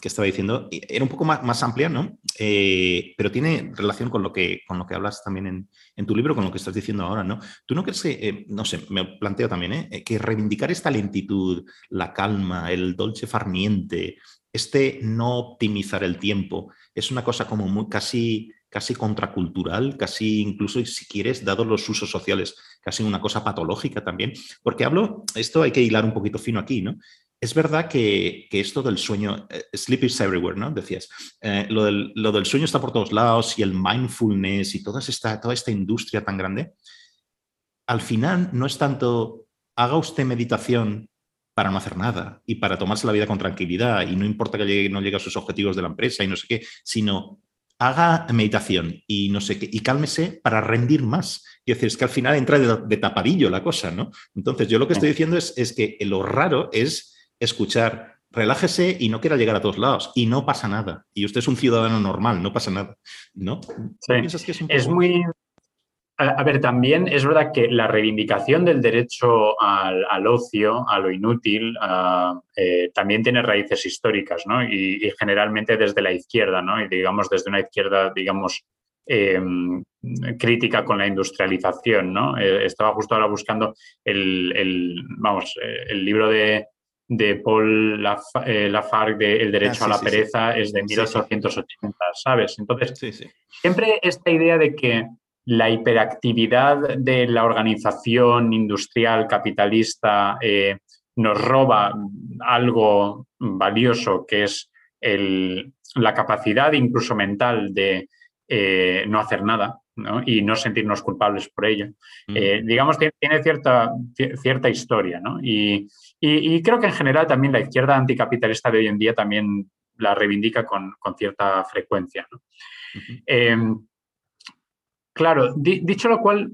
que estaba diciendo, era un poco más, más amplia, ¿no? Eh, pero tiene relación con lo que, con lo que hablas también en, en, tu libro, con lo que estás diciendo ahora, ¿no? Tú no crees que, eh, no sé, me planteo también, ¿eh? que reivindicar esta lentitud, la calma, el dolce farniente, este no optimizar el tiempo, es una cosa como muy, casi, casi contracultural, casi incluso, si quieres, dados los usos sociales, casi una cosa patológica también. Porque hablo, esto hay que hilar un poquito fino aquí, ¿no? Es verdad que, esto del sueño, eh, sleep is everywhere, ¿no? Decías, eh, lo, del, sueño está por todos lados y el mindfulness y toda esta, toda esta industria tan grande, al final no es tanto haga usted meditación para no hacer nada y para tomarse la vida con tranquilidad y no importa que llegue, no llegue a sus objetivos de la empresa y no sé qué, sino haga meditación y no sé qué, y cálmese para rendir más. Y decir, es que al final entra de, tapadillo la cosa, ¿no? Entonces, yo lo que estoy diciendo es, es que lo raro es escuchar, relájese y no quiera llegar a todos lados y no pasa nada. Y usted es un ciudadano normal, no pasa nada. ¿No? es, muy... A, ver, también es verdad que la reivindicación del derecho al, ocio, a lo inútil, eh, también tiene raíces históricas, ¿no? Y, generalmente desde la izquierda, ¿no? Y digamos desde una izquierda, digamos, em, crítica con la industrialización, ¿no? Eh, estaba justo ahora buscando el, vamos, eh, el libro de, de Paul eh, Lafargue de El derecho ah, a la pereza es de 1880, ¿sabes? Entonces, siempre esta idea de que la hiperactividad de la organización industrial capitalista eh, nos roba algo valioso que es la capacidad incluso mental de eh, no hacer nada y no sentirnos culpables por ello. digamos, tiene, tiene, cierta, cierta historia, ¿no? Y, y, creo que en general también la izquierda anticapitalista de hoy en día también la reivindica con, cierta frecuencia. Em, claro, dicho lo cual,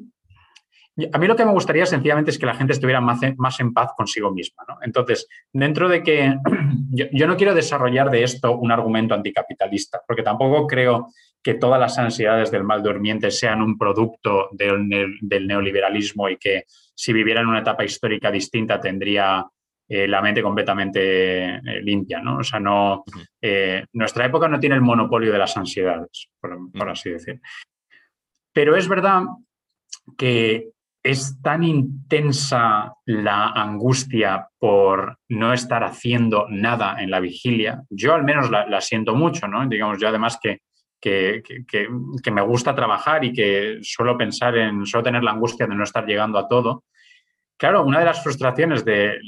a mí lo que me gustaría sencillamente es que la gente estuviera más, más en paz consigo misma. Entonces, dentro de que (clears throat) yo, no quiero desarrollar de esto un argumento anticapitalista, porque tampoco creo que todas las ansiedades del mal durmiente sean un producto del, del neoliberalismo y que si viviera en una etapa histórica distinta tendría eh, la mente completamente eh, limpia, ¿no? O sea, no, eh, nuestra época no tiene el monopolio de las ansiedades, por, así decir. Pero es verdad que es tan intensa la angustia por no estar haciendo nada en la vigilia. Yo al menos la, siento mucho, ¿no? Digamos, yo además que, que, que, me gusta trabajar y que suelo pensar en, suelo tener la angustia de no estar llegando a todo. Claro, una de las frustraciones de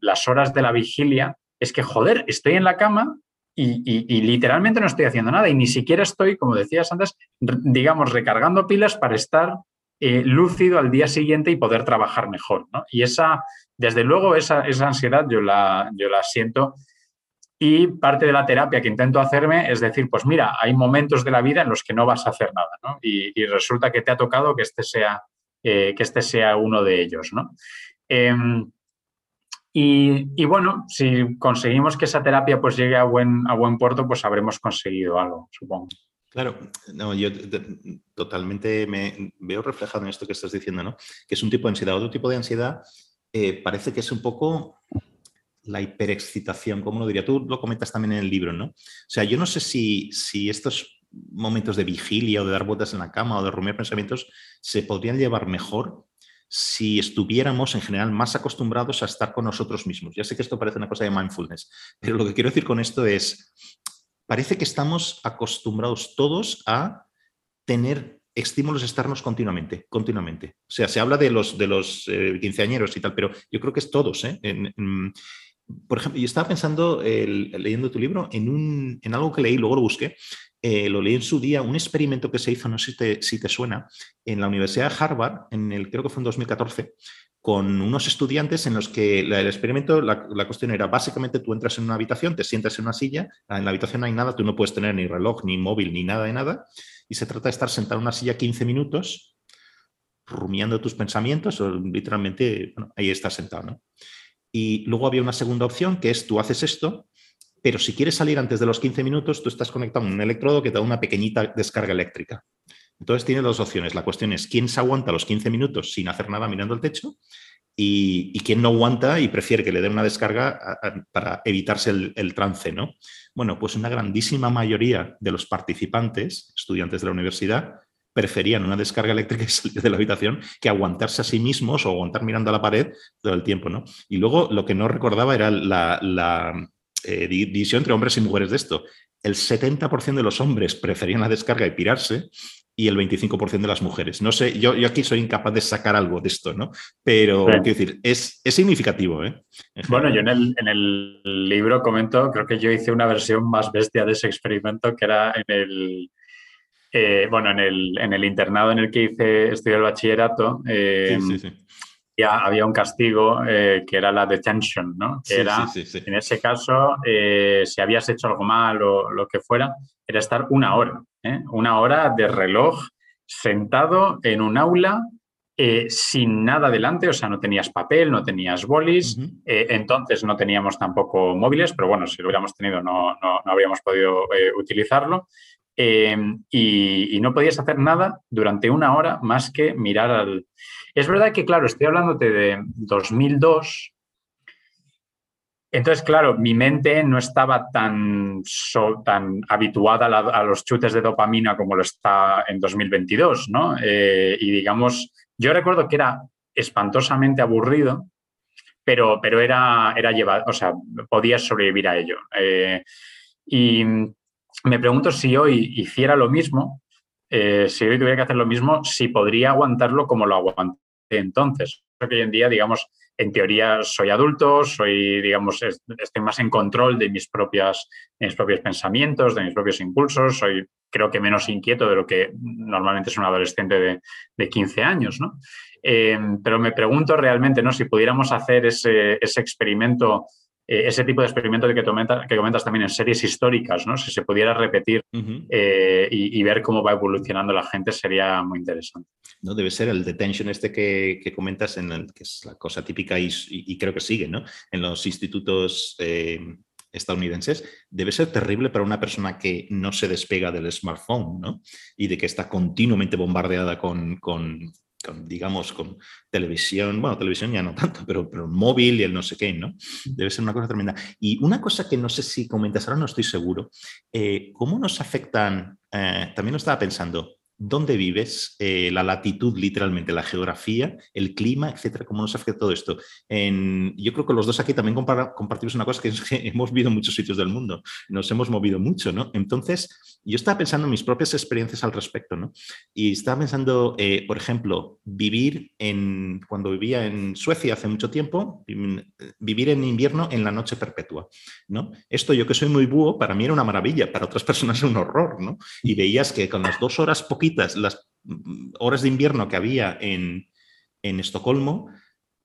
las horas de la vigilia es que, joder, estoy en la cama y, literalmente no estoy haciendo nada y ni siquiera estoy, como decías antes, digamos, recargando pilas para estar eh, lúcido al día siguiente y poder trabajar mejor. Y esa, desde luego, esa, ansiedad yo la, yo la siento. Y parte de la terapia que intento hacerme es decir, pues mira, hay momentos de la vida en los que no vas a hacer nada, y, y, resulta que te ha tocado que este sea eh, que este sea uno de ellos. ¿no? Em, Y, bueno, si conseguimos que esa terapia pues llegue a buen, a buen puerto, pues habremos conseguido algo, supongo. Claro, no, yo totalmente me veo reflejado en esto que estás diciendo, ¿no? Que es un tipo de ansiedad. Otro tipo de ansiedad eh, parece que es un poco la hiperexcitación, como lo diría? Tú lo comentas también en el libro, ¿no? O sea, yo no sé si, si estos momentos de vigilia o de dar vueltas en la cama o de rumiar pensamientos se podrían llevar mejor si estuviéramos en general más acostumbrados a estar con nosotros mismos. Ya sé que esto parece una cosa de mindfulness, pero lo que quiero decir con esto es, parece que estamos acostumbrados todos a tener estímulos externos continuamente, continuamente. O sea, se habla de los, de los eh, quinceañeros y tal, pero yo creo que es todos. ¿eh? Por ejemplo, yo estaba pensando, leyendo tu libro, en, un, en algo que leí, luego lo busqué, eh, lo leí en su día, un experimento que se hizo, no sé si te, suena, en la Universidad de Harvard, en el, creo que fue en 2014, con unos estudiantes en los que el experimento, la, la, cuestión era, básicamente tú entras en una habitación, te sientas en una silla, en la habitación no hay nada, tú no puedes tener ni reloj, ni móvil, ni nada de nada, y se trata de estar sentado en una silla 15 minutos, rumiando tus pensamientos, o literalmente, bueno, ahí estás sentado, ¿no? Y luego había una segunda opción, que es tú haces esto, pero si quieres salir antes de los 15 minutos, tú estás conectado a un electrodo que te da una pequeñita descarga eléctrica. Entonces tiene dos opciones. La cuestión es quién se aguanta los 15 minutos sin hacer nada mirando el techo y, quién no aguanta y prefiere que le den una descarga para evitarse el, trance, ¿no? Bueno, pues una grandísima mayoría de los participantes, estudiantes de la universidad, preferían una descarga eléctrica y salir de la habitación que aguantarse a sí mismos o aguantar mirando a la pared todo el tiempo, ¿no? Y luego lo que no recordaba era la, eh, división entre hombres y mujeres de esto. El 70% de los hombres preferían la descarga y pirarse y el 25% de las mujeres. No sé, yo, yo, aquí soy incapaz de sacar algo de esto, ¿no? Pero, quiero decir, es, es significativo, ¿eh? Bueno, yo en el, en el libro comento, creo que yo hice una versión más bestia de ese experimento que era en el eh, bueno, en el, en el, internado en el que hice estudié el bachillerato, eh, Ya había un castigo eh, que era la detention, ¿no? Que era, en ese caso, si habías hecho algo mal o lo que fuera, era estar una hora, una hora de reloj sentado en un aula sin nada delante, o sea, no tenías papel, no tenías bolis, entonces no teníamos tampoco móviles, pero bueno, si lo hubiéramos tenido no, no, no habríamos podido utilizarlo. Em, y, no podías hacer nada durante una hora más que mirar al... Es verdad que, claro, estoy hablándote de 2002. Entonces, claro, mi mente no estaba tan, tan habituada a, los chutes de dopamina como lo está en 2022, ¿no? Eh, y digamos, yo recuerdo que era espantosamente aburrido, pero, pero era, era llevado, o sea, podías sobrevivir a ello. Eh, y me pregunto si hoy hiciera lo mismo, eh, si hoy tuviera que hacer lo mismo, si podría aguantarlo como lo aguanté entonces. Creo que hoy en día, digamos, en teoría soy adulto, soy, digamos, estoy más en control de mis, propias, mis propios pensamientos, de mis propios impulsos, soy creo que menos inquieto de lo que normalmente es un adolescente de, de 15 años, ¿no? Eh, pero me pregunto realmente, ¿no? Si pudiéramos hacer ese experimento eh, ese tipo de experimento que, que comentas también en series históricas, ¿no? Si se pudiera repetir eh, y, ver cómo va evolucionando la gente sería muy interesante. No, debe ser el detention este que, comentas, en el, que es la cosa típica y, creo que sigue, ¿no? En los institutos eh, estadounidenses, debe ser terrible para una persona que no se despega del smartphone, ¿no? Y de que está continuamente bombardeada con, digamos, con televisión, bueno, televisión ya no tanto, pero, pero móvil y el no sé qué, ¿no? Debe ser una cosa tremenda. Y una cosa que no sé si comentas ahora, no estoy seguro, eh, ¿cómo nos afectan, eh, también lo estaba pensando, dónde vives, eh, la latitud, literalmente, la geografía, el clima, etcétera, cómo nos afecta todo esto. yo creo que los dos aquí también compartimos una cosa que es que (laughs) hemos vivido en muchos sitios del mundo, nos hemos movido mucho, ¿no? Entonces, yo estaba pensando en mis propias experiencias al respecto, ¿no? Y estaba pensando, eh, por ejemplo, vivir en, cuando vivía en Suecia hace mucho tiempo, vivir en invierno en la noche perpetua, ¿no? Esto yo que soy muy búho, para mí era una maravilla, para otras (laughs) personas era un horror, ¿no? Y veías que con las dos horas las horas de invierno que había en, Estocolmo,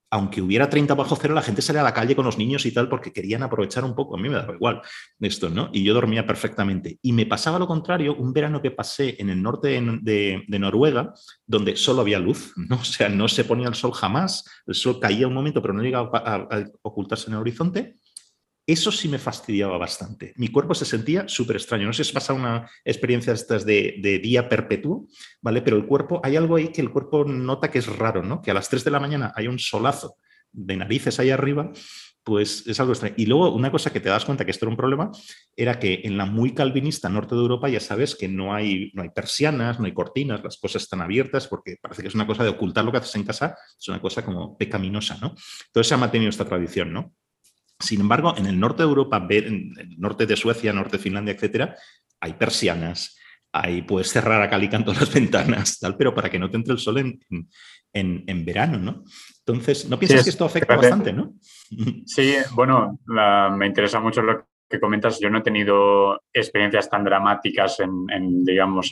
aunque hubiera 30 bajo cero, la gente salía a la calle con los niños y tal porque querían aprovechar un poco. A mí me daba igual esto, ¿no? Y yo dormía perfectamente. Y me pasaba lo contrario, un verano que pasé en el norte de, Noruega, donde solo había luz, ¿no? O sea, no se ponía el sol jamás, el sol caía un momento, pero no llegaba a ocultarse en el horizonte. Eso sí me fastidiaba bastante. Mi cuerpo se sentía súper extraño. No sé si pasa una experiencia estas de, día perpetuo, ¿vale? Pero el cuerpo, hay algo ahí que el cuerpo nota que es raro, ¿no? Que a las 3 de la mañana hay un solazo de narices ahí arriba, pues es algo extraño. Y luego una cosa que te das cuenta que esto era un problema era que en la muy calvinista norte de Europa ya sabes que no hay, no hay persianas, no hay cortinas, las cosas están abiertas porque parece que es una cosa de ocultar lo que haces en casa, es una cosa como pecaminosa, ¿no? Entonces se ha mantenido esta tradición, ¿no? Sin embargo, en el norte de Europa, en el norte de Suecia, norte de Finlandia, etcétera, hay persianas, ahí puedes cerrar a cal y canto (laughs) las ventanas, tal, pero para que no te entre el sol en, en, verano, ¿no? Entonces, ¿no piensas que esto afecta bastante, no? (laughs) Sí, bueno, me interesa mucho lo que comentas. Yo no he tenido experiencias tan dramáticas en, digamos,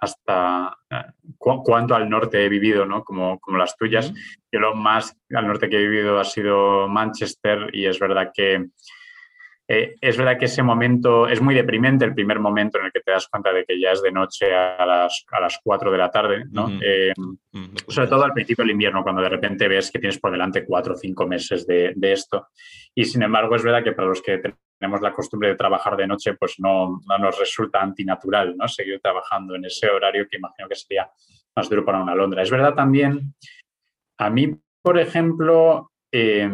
hasta eh, cuánto al norte he vivido, ¿no? Como, como las tuyas. Yo lo más al norte que he vivido ha sido Manchester y es verdad que eh, es verdad que ese momento es muy deprimente, el primer momento en el que te das cuenta de que ya es de noche a las, a las 4 de la tarde, ¿no? Eh, sobre todo al principio del invierno, cuando de repente ves que tienes por delante cuatro o cinco meses de, de, esto. Y sin embargo, es verdad que para los que tenemos la costumbre de trabajar de noche, pues no, no nos resulta antinatural, ¿no? Seguir trabajando en ese horario que imagino que sería más duro para una Londra. Es verdad también, a mí, por ejemplo, eh,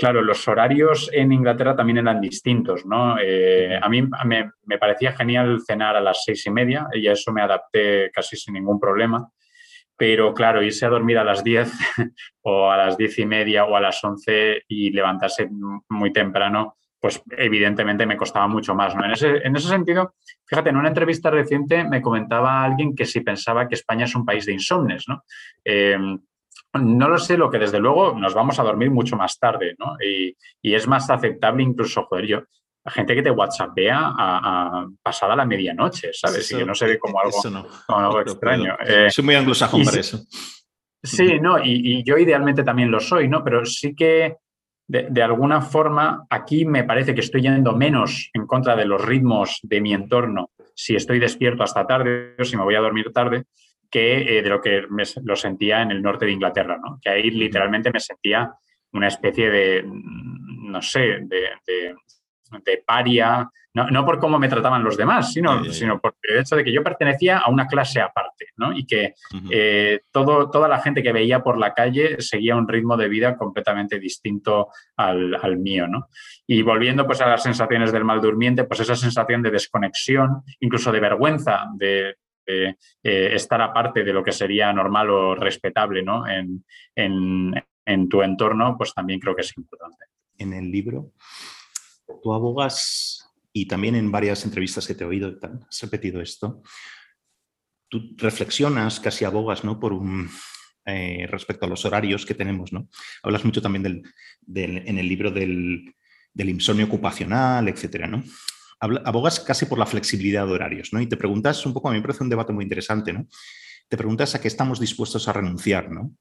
Claro, los horarios en Inglaterra también eran distintos, ¿no? Eh, a mí me, parecía genial cenar a las seis y media y a eso me adapté casi sin ningún problema. Pero claro, irse a dormir a las diez (laughs) o a las diez y media o a las once y levantarse muy temprano, pues evidentemente me costaba mucho más. ¿no? En, ese, en ese sentido, fíjate, en una entrevista reciente me comentaba alguien que si pensaba que España es un país de insomnes, ¿no? Eh, no lo sé, lo que desde luego nos vamos a dormir mucho más tarde, ¿no? Y, es más aceptable incluso, joder, yo, gente que te WhatsAppea a, pasada la medianoche, ¿sabes? y que no se ve como algo, extraño. Eh, soy muy anglosajón para eso. Sí, no, y, yo idealmente también lo soy, ¿no? Pero sí que de, de, alguna forma aquí me parece que estoy yendo menos en contra de los ritmos de mi entorno si estoy despierto hasta tarde o si me voy a dormir tarde, que eh, de lo que lo sentía en el norte de Inglaterra, ¿no? que ahí literalmente me sentía una especie de, no sé, de, paria, no, por cómo me trataban los demás, sino, sino por el hecho de que yo pertenecía a una clase aparte, ¿no? Y que eh, todo, toda la gente que veía por la calle seguía un ritmo de vida completamente distinto al, al, mío, ¿no? Y volviendo pues a las sensaciones del mal durmiente, pues esa sensación de desconexión, incluso de vergüenza, de eh, estar aparte de lo que sería normal o respetable ¿no? en, tu entorno, pues también creo que es importante. En el libro, tú abogas, y también en varias entrevistas que te he oído, has repetido esto, tú reflexionas, casi abogas ¿no? por un, eh, respecto a los horarios que tenemos. ¿no? Hablas mucho también del, en el libro del, del insomnio ocupacional, etcétera, ¿no? abogas casi por la flexibilidad de horarios, ¿no? Y te preguntas un poco, a mí me parece un debate muy interesante, ¿no? Te preguntas a qué estamos dispuestos a renunciar, ¿no?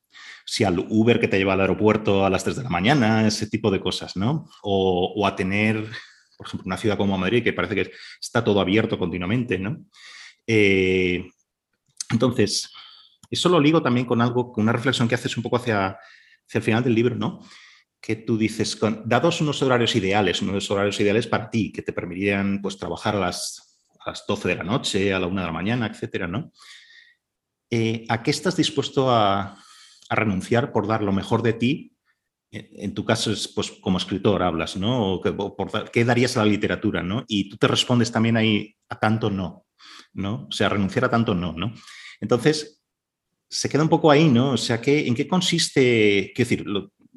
Si al Uber que te lleva al aeropuerto a las 3 de la mañana, ese tipo de cosas, ¿no? O, a tener, por ejemplo, una ciudad como Madrid, que parece que está todo abierto continuamente, ¿no? Eh, entonces, eso lo ligo también con algo, con una reflexión que haces un poco hacia, hacia el final del libro, ¿no? que tú dices, con, dados unos horarios ideales, unos horarios ideales para ti, que te permitirían pues, trabajar a las, a las 12 de la noche, a la 1 de la mañana, etcétera, ¿no? Eh, ¿A qué estás dispuesto a, renunciar por dar lo mejor de ti? En, tu caso, es, pues, como escritor hablas, ¿no? ¿Qué darías a la literatura, ¿no? Y tú te respondes también ahí a tanto no, ¿no? O sea, renunciar a tanto no, ¿no? Entonces, se queda un poco ahí, ¿no? O sea, ¿qué, ¿en qué consiste, quiero decir,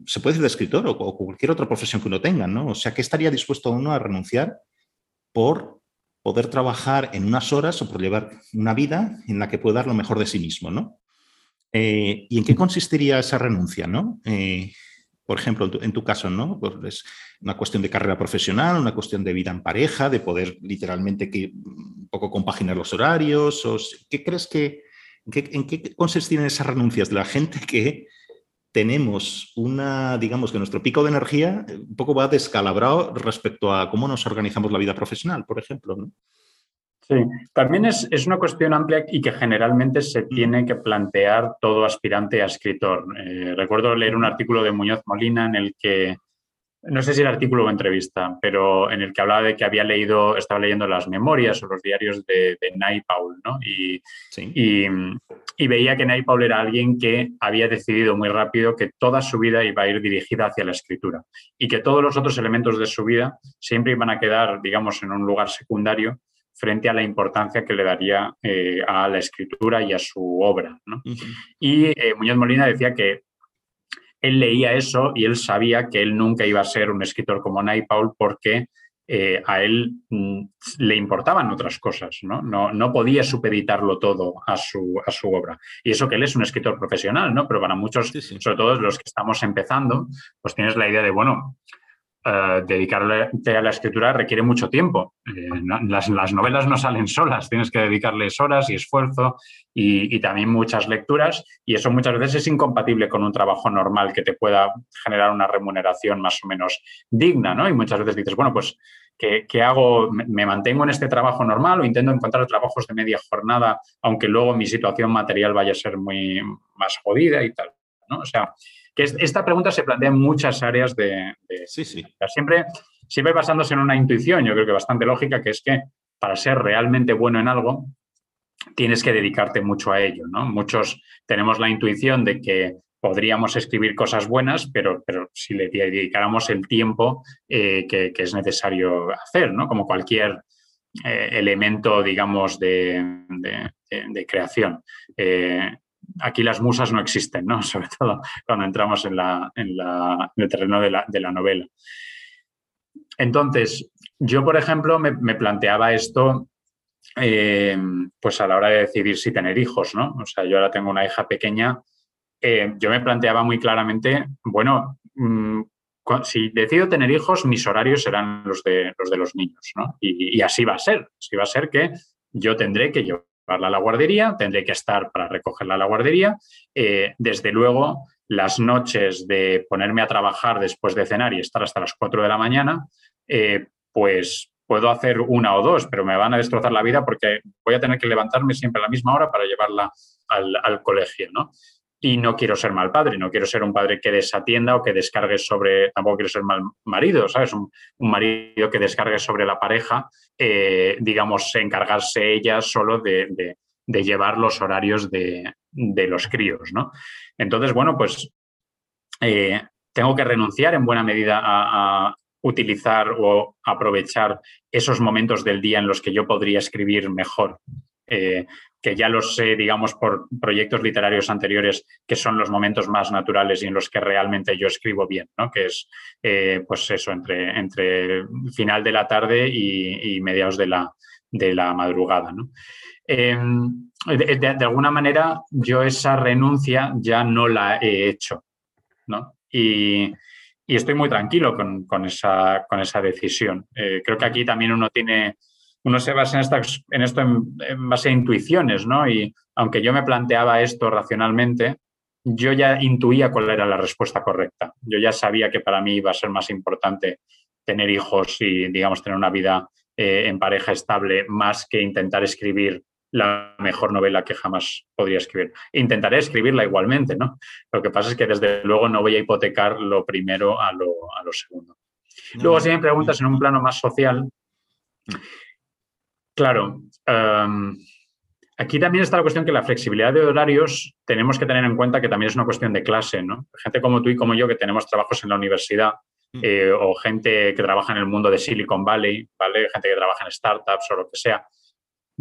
se puede decir de escritor o, cualquier otra profesión que uno tenga, ¿no? O sea, ¿qué estaría dispuesto uno a renunciar por poder trabajar en unas horas o por llevar una vida en la que pueda dar lo mejor de sí mismo, ¿no? Eh, ¿Y en qué consistiría esa renuncia, no? Eh, por ejemplo, en tu, caso, ¿no? Pues es una cuestión de carrera profesional, una cuestión de vida en pareja, de poder literalmente que, un poco compaginar los horarios. O, ¿Qué crees que, en qué, en qué consistían esas renuncias de la gente que tenemos una, digamos que nuestro pico de energía eh, un poco va descalabrado respecto a cómo nos organizamos la vida profesional, por ejemplo. ¿no? Sí, también es, una cuestión amplia y que generalmente se mm. tiene que plantear todo aspirante a escritor. Eh, recuerdo leer un artículo de Muñoz Molina en el que no sé si era artículo o entrevista, pero en el que hablaba de que había leído, estaba leyendo las memorias o los diarios de, de Paul, ¿no? Y, y, veía que Nay Paul era alguien que había decidido muy rápido que toda su vida iba a ir dirigida hacia la escritura y que todos los otros elementos de su vida siempre iban a quedar, digamos, en un lugar secundario frente a la importancia que le daría eh, a la escritura y a su obra. ¿no? Y eh, Muñoz Molina decía que él leía eso y él sabía que él nunca iba a ser un escritor como Paul porque eh, a él mm, le importaban otras cosas, ¿no? ¿no? No, podía supeditarlo todo a su, a su, obra. Y eso que él es un escritor profesional, ¿no? Pero para muchos, sobre todo los que estamos empezando, pues tienes la idea de, bueno, uh, dedicarle a la escritura requiere mucho tiempo. Eh, las, novelas no salen solas, tienes que dedicarles horas y esfuerzo y, también muchas lecturas y eso muchas veces es incompatible con un trabajo normal que te pueda generar una remuneración más o menos digna, ¿no? Y muchas veces dices, bueno, pues, ¿qué, qué hago? ¿Me mantengo en este trabajo normal o intento encontrar trabajos de media jornada, aunque luego mi situación material vaya a ser muy más jodida y tal? ¿no? O sea, que esta pregunta se plantea en muchas áreas de... sí, sí. Siempre, siempre basándose en una intuición, yo creo que bastante lógica, que es que para ser realmente bueno en algo, tienes que dedicarte mucho a ello, ¿no? Muchos tenemos la intuición de que podríamos escribir cosas buenas, pero, pero si le dedicáramos el tiempo eh, que, es necesario hacer, ¿no? Como cualquier eh, elemento, digamos, de, creación. Eh, aquí las musas no existen, ¿no? (laughs) Sobre todo cuando entramos en, el terreno de la, novela. Entonces, yo, por ejemplo, me, planteaba esto eh, pues a la hora de decidir si tener hijos, ¿no? O sea, yo ahora tengo una hija pequeña. Eh, yo me planteaba muy claramente, bueno, mm, si decido tener hijos, mis horarios serán los de los, de los niños, ¿no? Y, y, así va a ser. Así va a ser que yo tendré que llevar a la guardería, tendré que estar para recogerla a la guardería. Eh, desde luego, las noches de ponerme a trabajar después de cenar y estar hasta las 4 de la mañana, eh, pues puedo hacer una o dos, pero me van a destrozar la vida porque voy a tener que levantarme siempre a la misma hora para llevarla al, al colegio, ¿no? Y no quiero ser mal padre, no quiero ser un padre que desatienda o que descargue sobre, tampoco quiero ser mal marido, ¿sabes? Un, marido que descargue sobre la pareja, eh, digamos, encargarse ella solo de, llevar los horarios de, los críos, ¿no? Entonces, bueno, pues eh, tengo que renunciar en buena medida a, utilizar o aprovechar esos momentos del día en los que yo podría escribir mejor. Eh, que ya lo sé, digamos, por proyectos literarios anteriores, que son los momentos más naturales y en los que realmente yo escribo bien, ¿no? Que es, eh, pues eso, entre, entre final de la tarde y, mediados de la, de la madrugada, ¿no? Em, de, alguna manera, yo esa renuncia ya no la he hecho, ¿no? Y, estoy muy tranquilo con, esa, con esa decisión. Eh, creo que aquí también uno tiene uno se basa en, en esto en, base a intuiciones, ¿no? Y aunque yo me planteaba esto racionalmente, yo ya intuía cuál era la respuesta correcta. Yo ya sabía que para mí iba a ser más importante tener hijos y, digamos, tener una vida eh, en pareja estable más que intentar escribir la mejor novela que jamás podría escribir. Intentaré escribirla igualmente, ¿no? Lo que pasa es que desde luego no voy a hipotecar lo primero a lo, a lo segundo. Luego, si me preguntas en un plano más social. Claro. Em, aquí también está la cuestión que la flexibilidad de horarios tenemos que tener en cuenta que también es una cuestión de clase, ¿no? Gente como tú y como yo que tenemos trabajos en la universidad mm. eh, o gente que trabaja en el mundo de Silicon Valley, ¿vale? Gente que trabaja en startups o lo que sea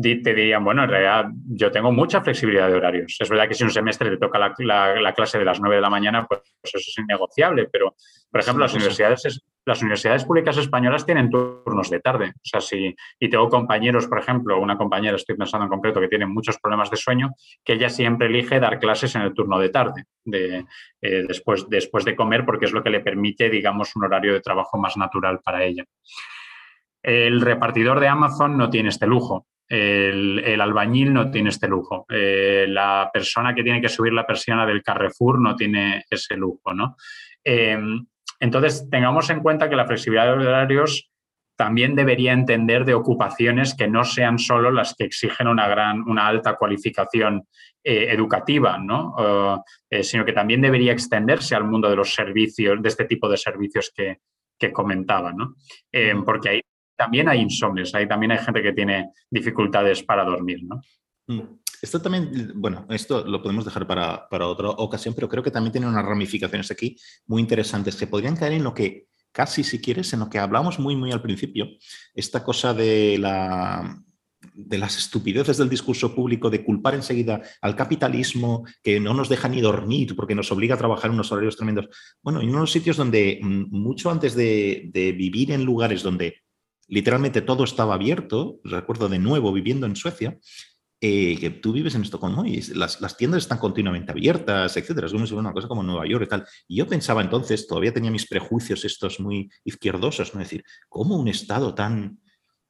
te dirían, bueno, en realidad yo tengo mucha flexibilidad de horarios. Es verdad que si un semestre te toca la, clase de las 9 de la mañana, pues, eso es innegociable, pero, por ejemplo, las universidades, las universidades públicas españolas tienen turnos de tarde. O sea, si, y tengo compañeros, por ejemplo, una compañera, estoy pensando en concreto, que tiene muchos problemas de sueño, que ella siempre elige dar clases en el turno de tarde, de, eh, después, después de comer, porque es lo que le permite, digamos, un horario de trabajo más natural para ella. El repartidor de Amazon no tiene este lujo. El, albañil no tiene este lujo. Eh, la persona que tiene que subir la persiana del Carrefour no tiene ese lujo, ¿no? Em, entonces, tengamos en cuenta que la flexibilidad de horarios también debería entender de ocupaciones que no sean solo las que exigen una gran, una alta cualificación eh, educativa, ¿no? Eh, sino que también debería extenderse al mundo de los servicios, de este tipo de servicios que, comentaba, ¿no? Porque ahí también hay insomnios, ahí también hay gente que tiene dificultades para dormir, ¿no? Mm. Esto también, bueno, esto lo podemos dejar para, para, otra ocasión, pero creo que también tiene unas ramificaciones aquí muy interesantes que podrían caer en lo que casi, si quieres, en lo que hablamos muy, muy al principio, esta cosa de la de las estupideces del discurso público, de culpar enseguida al capitalismo, que no nos deja ni dormir porque nos obliga a trabajar unos horarios tremendos. Bueno, en unos sitios donde mm, mucho antes de, de vivir en lugares donde literalmente todo estaba abierto, recuerdo de nuevo viviendo en Suecia, eh, que tú vives en Estocolmo y las, las, tiendas están continuamente abiertas, etcétera. Es como una cosa como Nueva York y tal. Y yo pensaba entonces, todavía tenía mis prejuicios estos muy izquierdosos, ¿no? Es decir, ¿cómo un Estado tan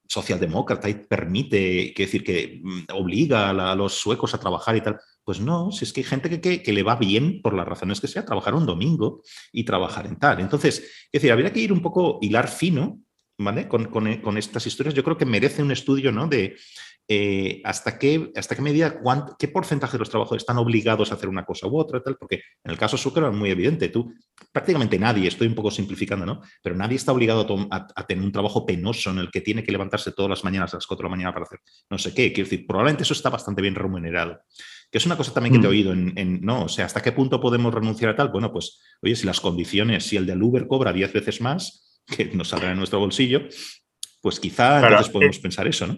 socialdemócrata y permite, que decir, que mm, obliga a, los suecos a trabajar y tal? Pues no, si es que hay gente que, que, le va bien, por las razones que sea, trabajar un domingo y trabajar en tal. Entonces, es decir, habría que ir un poco hilar fino, ¿vale? Con, con, con estas historias. Yo creo que merece un estudio, ¿no? De, eh, hasta, qué, hasta qué medida, qué porcentaje de los trabajadores están obligados a hacer una cosa u otra, tal, porque en el caso Zucker es muy evidente, tú, prácticamente nadie, estoy un poco simplificando, ¿no? Pero nadie está obligado a, tener un trabajo penoso en el que tiene que levantarse todas las mañanas a las 4 de la mañana para hacer no sé qué, quiero decir, probablemente eso está bastante bien remunerado. Que es una cosa también que te he mm. oído en, no, o sea, ¿hasta qué punto podemos renunciar a tal? Bueno, pues, oye, si las condiciones, si el del Uber cobra 10 veces más, que nos saldrá en nuestro bolsillo, pues quizá entonces podemos pensar eso, ¿no?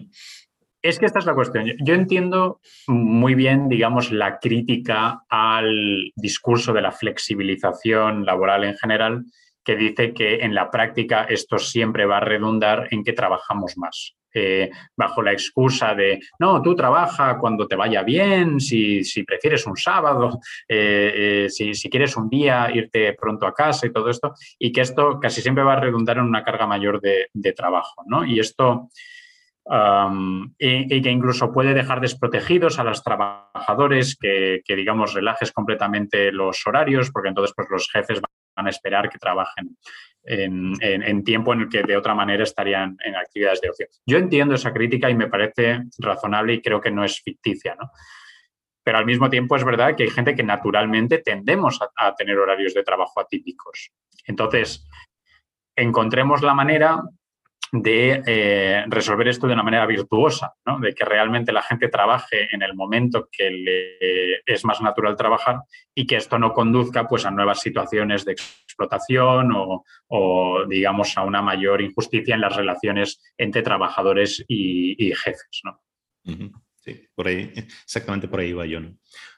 Es que esta es la cuestión. Yo entiendo muy bien, digamos, la crítica al discurso de la flexibilización laboral en general, que dice que en la práctica esto siempre va a redundar en que trabajamos más. Eh, bajo la excusa de, no, tú trabaja cuando te vaya bien, si, prefieres un sábado, (laughs) eh, eh, si, quieres un día irte pronto a casa y todo esto, y que esto casi siempre va a redundar en una carga mayor de, trabajo. ¿no? Y esto y, que incluso puede dejar desprotegidos a los trabajadores, que, digamos relajes completamente los horarios, porque entonces pues, los jefes a esperar que trabajen en, tiempo en el que de otra manera estarían en actividades de ocio. Yo entiendo esa crítica y me parece razonable y creo que no es ficticia, ¿no? Pero al mismo tiempo es verdad que hay gente que naturalmente tendemos a tener horarios de trabajo atípicos. Entonces, encontremos la manera de eh, resolver esto de una manera virtuosa, de que realmente la gente trabaje en el momento que le es más natural trabajar y que esto no conduzca pues, a nuevas situaciones de explotación o, digamos, a una mayor injusticia en las relaciones entre trabajadores y, jefes. ¿no? Sí, por ahí, exactamente por ahí va yo.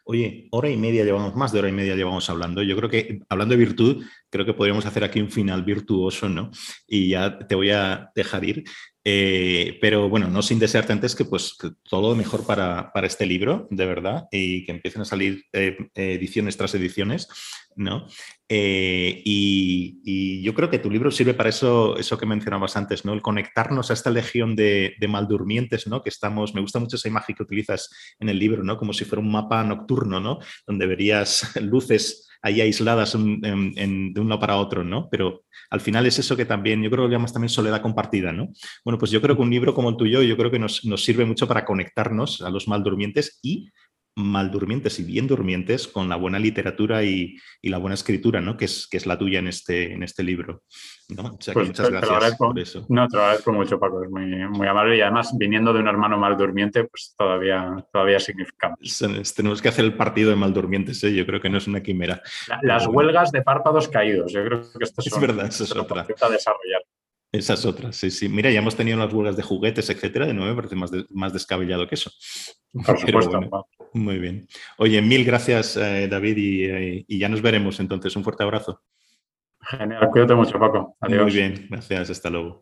Oye, hora y media llevamos, más de hora y media llevamos hablando. Yo creo que, hablando de virtud, creo que podríamos hacer aquí un final virtuoso, ¿no? Y ya te voy a dejar ir. Eh, pero bueno, no sin desearte antes que pues todo lo mejor para, para, este libro, de verdad, y que empiecen a salir eh, ediciones tras ediciones, ¿no? Eh, y, yo creo que tu libro sirve para eso, eso que mencionabas antes, ¿no? El conectarnos a esta legión de, de, maldurmientes, ¿no? Que estamos, me gusta mucho esa imagen que utilizas en el libro, ¿no? Como si fuera un mapa nocturno, ¿no? Donde verías (laughs) luces ahí aisladas de un lado para otro, ¿no? Pero al final es eso que también, yo creo que lo llamas también soledad compartida, ¿no? Bueno, pues yo creo que un libro como el tuyo, yo creo que nos, nos sirve mucho para conectarnos a los mal durmientes y mal durmientes y bien durmientes con la buena literatura y, la buena escritura, ¿no? Que es, que es la tuya en este, en este libro. Pues muchas gracias por eso. No, te lo agradezco mucho, Paco, es muy, muy amable y además viniendo de un hermano mal durmiente, pues todavía, todavía significa Tenemos que hacer el partido de mal durmientes, ¿eh? yo creo que no es una quimera. las huelgas de párpados caídos, yo creo que esto es verdad, eso es otra. desarrollar. Esa es otra, sí, sí. Mira, ya hemos tenido las huelgas de juguetes, etcétera, de nuevo me parece más, más descabellado que eso. Por supuesto. muy bien. Oye, mil gracias, eh, David, eh, y, ya nos veremos entonces. Un fuerte abrazo. Genial, cuídate mucho, Paco. Adiós. Muy bien, gracias, hasta luego.